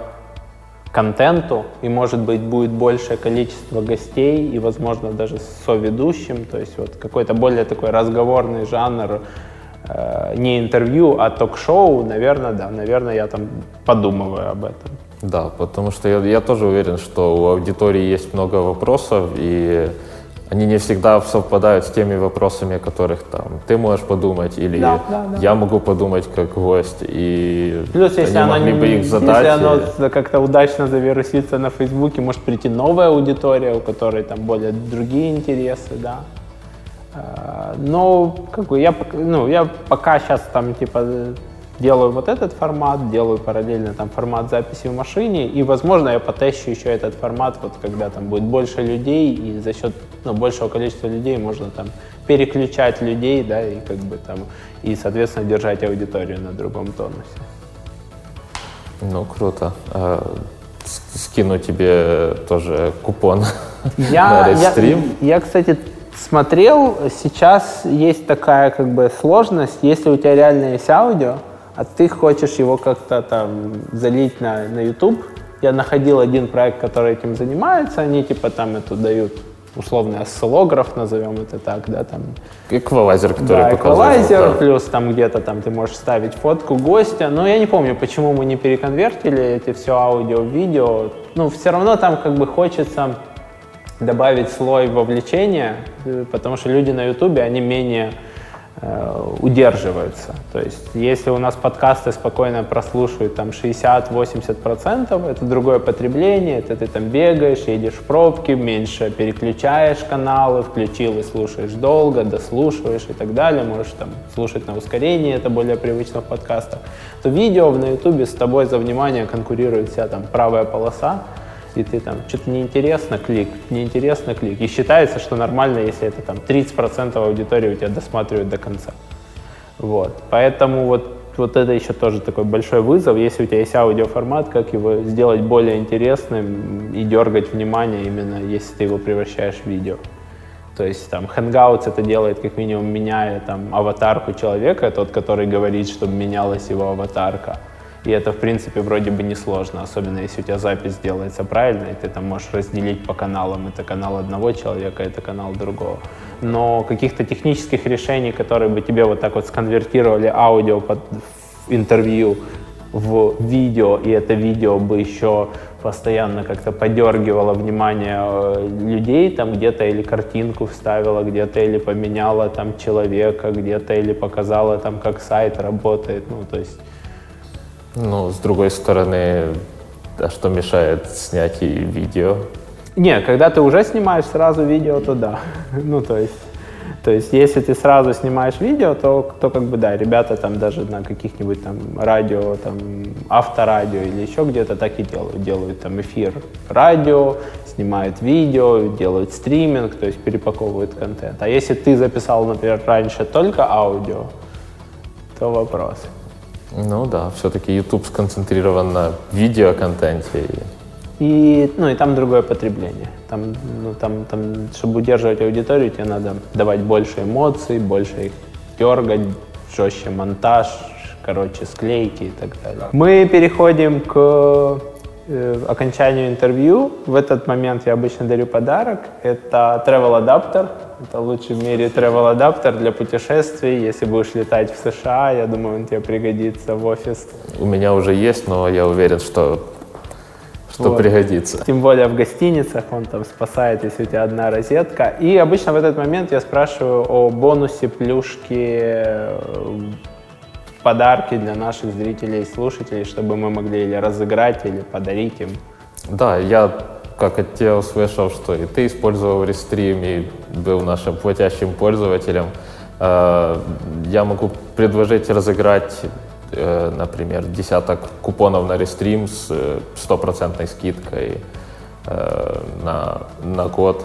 [SPEAKER 2] контенту, и, может быть, будет большее количество гостей, и, возможно, даже с соведущим, то есть вот какой-то более такой разговорный жанр, э, не интервью, а ток-шоу, наверное, да, наверное, я там подумываю об этом.
[SPEAKER 1] Да, потому что я, я тоже уверен, что у аудитории есть много вопросов, и они не всегда совпадают с теми вопросами, о которых там ты можешь подумать, или да, да, да. я могу подумать как гость, и
[SPEAKER 2] Плюс, если они могли бы их задать. Если оно как-то удачно завирусится на Фейсбуке, может прийти новая аудитория, у которой там более другие интересы, да. А, но как бы я, ну, я пока сейчас там типа делаю вот этот формат, делаю параллельно там формат записи в машине, и, возможно, я потещу еще этот формат, вот когда там будет больше людей, и за счет ну, большего количества людей можно там переключать людей, да, и как бы там, и, соответственно, держать аудиторию на другом тонусе.
[SPEAKER 1] Ну, круто. А, скину тебе тоже купон
[SPEAKER 2] я, на стрим. Я, я, кстати, смотрел, сейчас есть такая как бы сложность, если у тебя реально есть аудио, а ты хочешь его как-то там залить на, на YouTube. Я находил один проект, который этим занимается, они типа там это дают условный осциллограф, назовем это так, да, там.
[SPEAKER 1] Эквалайзер, который
[SPEAKER 2] да, эквалайзер, да. плюс там где-то там ты можешь ставить фотку гостя, но я не помню, почему мы не переконвертили эти все аудио в видео, ну, все равно там как бы хочется добавить слой вовлечения, э, потому что люди на ютубе, они менее удерживаются. То есть если у нас подкасты спокойно прослушивают там 60-80%, это другое потребление, это ты там бегаешь, едешь в пробке, меньше переключаешь каналы, включил и слушаешь долго, дослушиваешь и так далее, можешь там слушать на ускорении, это более привычно в подкастах, то видео на ютубе с тобой за внимание конкурирует вся там правая полоса, и ты там что-то неинтересно, клик, неинтересно, клик. И считается, что нормально, если это там 30% аудитории у тебя досматривают до конца. Вот. Поэтому вот, вот это еще тоже такой большой вызов. Если у тебя есть аудиоформат, как его сделать более интересным и дергать внимание именно, если ты его превращаешь в видео. То есть там Hangouts это делает как минимум меняя там аватарку человека, тот, который говорит, чтобы менялась его аватарка. И это, в принципе, вроде бы несложно, особенно если у тебя запись делается правильно, и ты там можешь разделить по каналам. Это канал одного человека, это канал другого. Но каких-то технических решений, которые бы тебе вот так вот сконвертировали аудио под интервью в видео, и это видео бы еще постоянно как-то подергивало внимание э, людей, там где-то или картинку вставила, где-то или поменяла там человека, где-то или показала там, как сайт работает. Ну, то есть
[SPEAKER 1] ну, с другой стороны, а что мешает снять и видео?
[SPEAKER 2] Не, когда ты уже снимаешь сразу видео, то да. ну, то есть То есть, если ты сразу снимаешь видео, то, то как бы да, ребята там даже на каких-нибудь там радио, там авторадио или еще где-то так и делают. Делают там эфир радио, снимают видео, делают стриминг, то есть перепаковывают контент. А если ты записал, например, раньше только аудио, то вопрос.
[SPEAKER 1] Ну да, все-таки YouTube сконцентрирован на видеоконтенте.
[SPEAKER 2] И, ну, и там другое потребление. Там, ну, там, там, чтобы удерживать аудиторию, тебе надо давать больше эмоций, больше их дергать, жестче монтаж, короче, склейки и так далее. Мы переходим к окончанию интервью. В этот момент я обычно дарю подарок. Это travel адаптер. Это лучший в мире travel адаптер для путешествий. Если будешь летать в США, я думаю, он тебе пригодится в офис.
[SPEAKER 1] У меня уже есть, но я уверен, что что вот. пригодится.
[SPEAKER 2] Тем более в гостиницах он там спасает, если у тебя одна розетка. И обычно в этот момент я спрашиваю о бонусе, плюшки, э, подарки для наших зрителей и слушателей, чтобы мы могли или разыграть, или подарить им.
[SPEAKER 1] Да, я как от тебя услышал, что и ты использовал Restream и был нашим платящим пользователем. Э, я могу предложить разыграть Э, например, десяток купонов на рестрим с э, стопроцентной скидкой на, на год.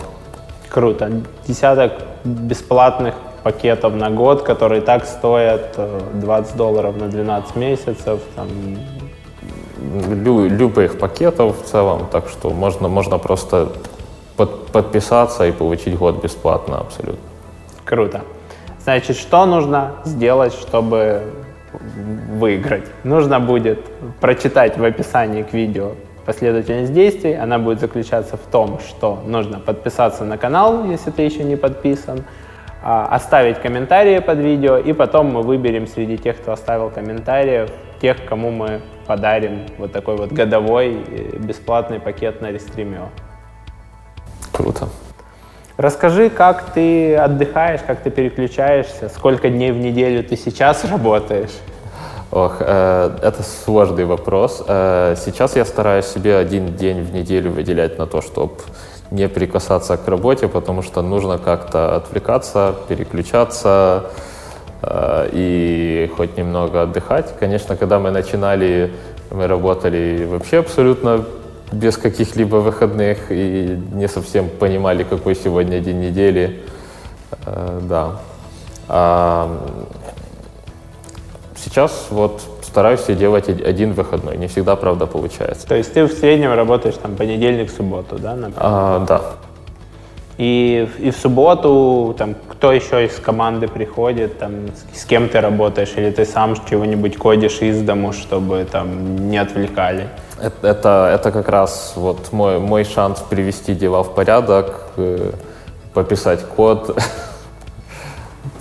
[SPEAKER 2] Круто. Десяток бесплатных пакетов на год, которые так стоят 20 долларов на 12 месяцев. Там...
[SPEAKER 1] Лю, любых пакетов в целом, так что можно, можно просто под, подписаться и получить год бесплатно абсолютно.
[SPEAKER 2] Круто. Значит, что нужно сделать, чтобы выиграть. Нужно будет прочитать в описании к видео последовательность действий. Она будет заключаться в том, что нужно подписаться на канал, если ты еще не подписан, оставить комментарии под видео, и потом мы выберем среди тех, кто оставил комментарии, тех, кому мы подарим вот такой вот годовой э, бесплатный пакет на Restreamio.
[SPEAKER 1] Круто.
[SPEAKER 2] Расскажи, как ты отдыхаешь, как ты переключаешься, сколько дней в неделю ты сейчас работаешь?
[SPEAKER 1] Ох, э, это сложный вопрос. Э, сейчас я стараюсь себе один день в неделю выделять на то, чтобы не прикасаться к работе, потому что нужно как-то отвлекаться, переключаться э, и хоть немного отдыхать. Конечно, когда мы начинали, мы работали вообще абсолютно без каких-либо выходных и не совсем понимали, какой сегодня день недели. Э, да. А сейчас вот стараюсь себе делать один выходной. Не всегда, правда, получается.
[SPEAKER 2] То есть ты в среднем работаешь там понедельник, субботу, да? Например?
[SPEAKER 1] А, да.
[SPEAKER 2] И, и в субботу там кто еще из команды приходит, там с кем ты работаешь, или ты сам чего-нибудь кодишь из дому, чтобы там не отвлекали?
[SPEAKER 1] Это, это, это как раз вот мой, мой шанс привести дела в порядок, э, пописать код.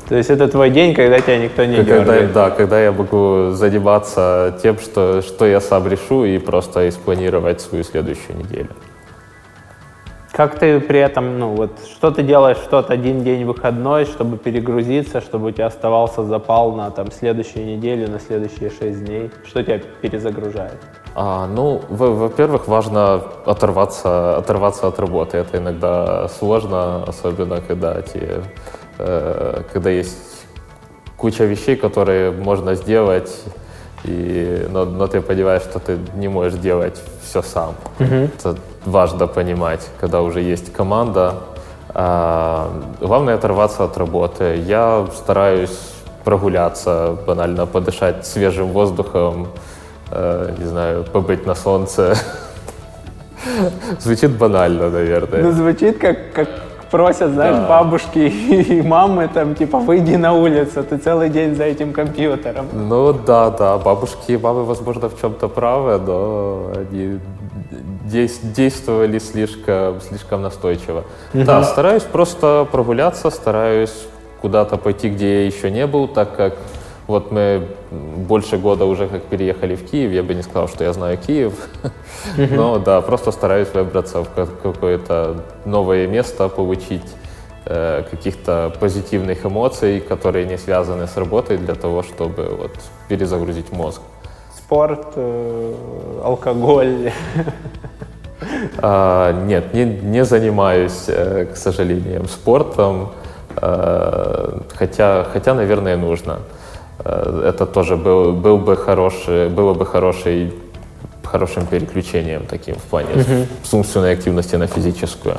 [SPEAKER 2] То есть это твой день, когда тебя никто не
[SPEAKER 1] когда,
[SPEAKER 2] дергает?
[SPEAKER 1] Да, когда я могу заниматься тем, что, что я сам решу, и просто испланировать свою следующую неделю.
[SPEAKER 2] Как ты при этом, ну вот, что ты делаешь в тот один день выходной, чтобы перегрузиться, чтобы у тебя оставался запал на там следующую неделю, на следующие шесть дней? Что тебя перезагружает?
[SPEAKER 1] А, ну, во-первых, важно оторваться, оторваться от работы. Это иногда сложно, особенно когда, те, э, когда есть куча вещей, которые можно сделать, и, но, но ты понимаешь, что ты не можешь делать все сам. Mm-hmm. Это важно понимать, когда уже есть команда. А, главное оторваться от работы. Я стараюсь прогуляться, банально подышать свежим воздухом, э, не знаю, побыть на солнце. Звучит банально, наверное.
[SPEAKER 2] Ну, звучит как, как просят, знаешь, да. бабушки и мамы, там, типа, выйди на улицу, ты целый день за этим компьютером.
[SPEAKER 1] Ну, да, да, бабушки и мамы, возможно, в чем-то правы, но они действовали слишком, слишком настойчиво. Угу. Да, стараюсь просто прогуляться, стараюсь куда-то пойти, где я еще не был, так как вот мы больше года уже как переехали в Киев, я бы не сказал, что я знаю Киев, но да, просто стараюсь выбраться в какое-то новое место, получить э, каких-то позитивных эмоций, которые не связаны с работой, для того, чтобы вот перезагрузить мозг.
[SPEAKER 2] Спорт, э, алкоголь.
[SPEAKER 1] А, нет, не, не занимаюсь, э, к сожалению, спортом. Хотя, хотя, наверное, нужно. Э, это тоже был, был бы хороший, было бы хороший, хорошим переключением таким в плане с умственной активности на физическую.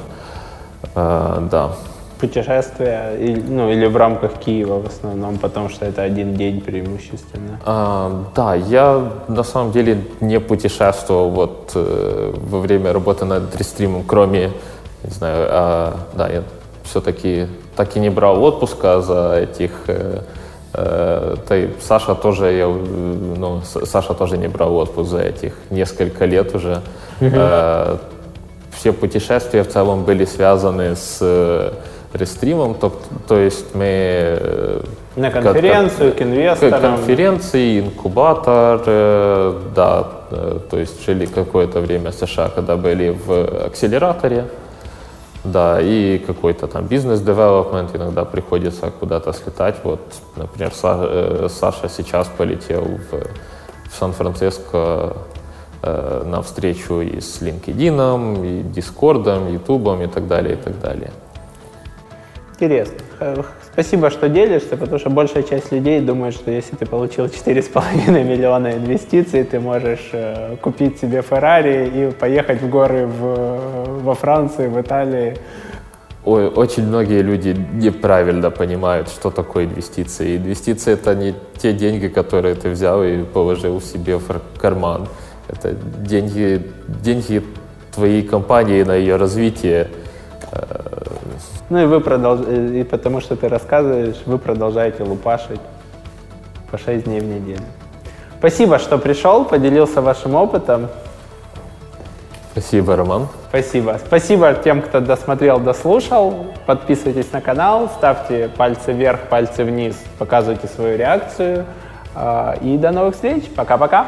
[SPEAKER 1] Э, да
[SPEAKER 2] путешествия, ну, или в рамках Киева в основном, потому что это один день преимущественно?
[SPEAKER 1] А, да, я на самом деле не путешествовал вот э, во время работы над рестримом, кроме, не знаю, а, да, я все-таки так и не брал отпуска за этих э, э, ты, Саша тоже, я, ну, Саша тоже не брал отпуск за этих несколько лет уже. Mm-hmm. Э, все путешествия в целом были связаны с рестримом, то, то есть мы... Э,
[SPEAKER 2] На конференцию, как, к инвесторам.
[SPEAKER 1] Конференции, инкубатор, э, да, э, то есть жили какое-то время в США, когда были в акселераторе, да, и какой-то там бизнес-девелопмент, иногда приходится куда-то слетать. Вот, например, Саша сейчас полетел в, в Сан-Франциско э, на встречу и с LinkedIn, и Discord, YouTube и так далее, и так далее
[SPEAKER 2] интересно. Спасибо, что делишься, потому что большая часть людей думает, что если ты получил 4,5 миллиона инвестиций, ты можешь э, купить себе Феррари и поехать в горы в, во Франции, в Италии.
[SPEAKER 1] Ой, очень многие люди неправильно понимают, что такое инвестиции. Инвестиции — это не те деньги, которые ты взял и положил себе в карман. Это деньги, деньги твоей компании на ее развитие.
[SPEAKER 2] Ну и вы продолжаете, и потому что ты рассказываешь, вы продолжаете лупашить по 6 дней в неделю. Спасибо, что пришел, поделился вашим опытом.
[SPEAKER 1] Спасибо, Роман.
[SPEAKER 2] Спасибо. Спасибо тем, кто досмотрел, дослушал. Подписывайтесь на канал, ставьте пальцы вверх, пальцы вниз, показывайте свою реакцию. А, и до новых встреч. Пока-пока.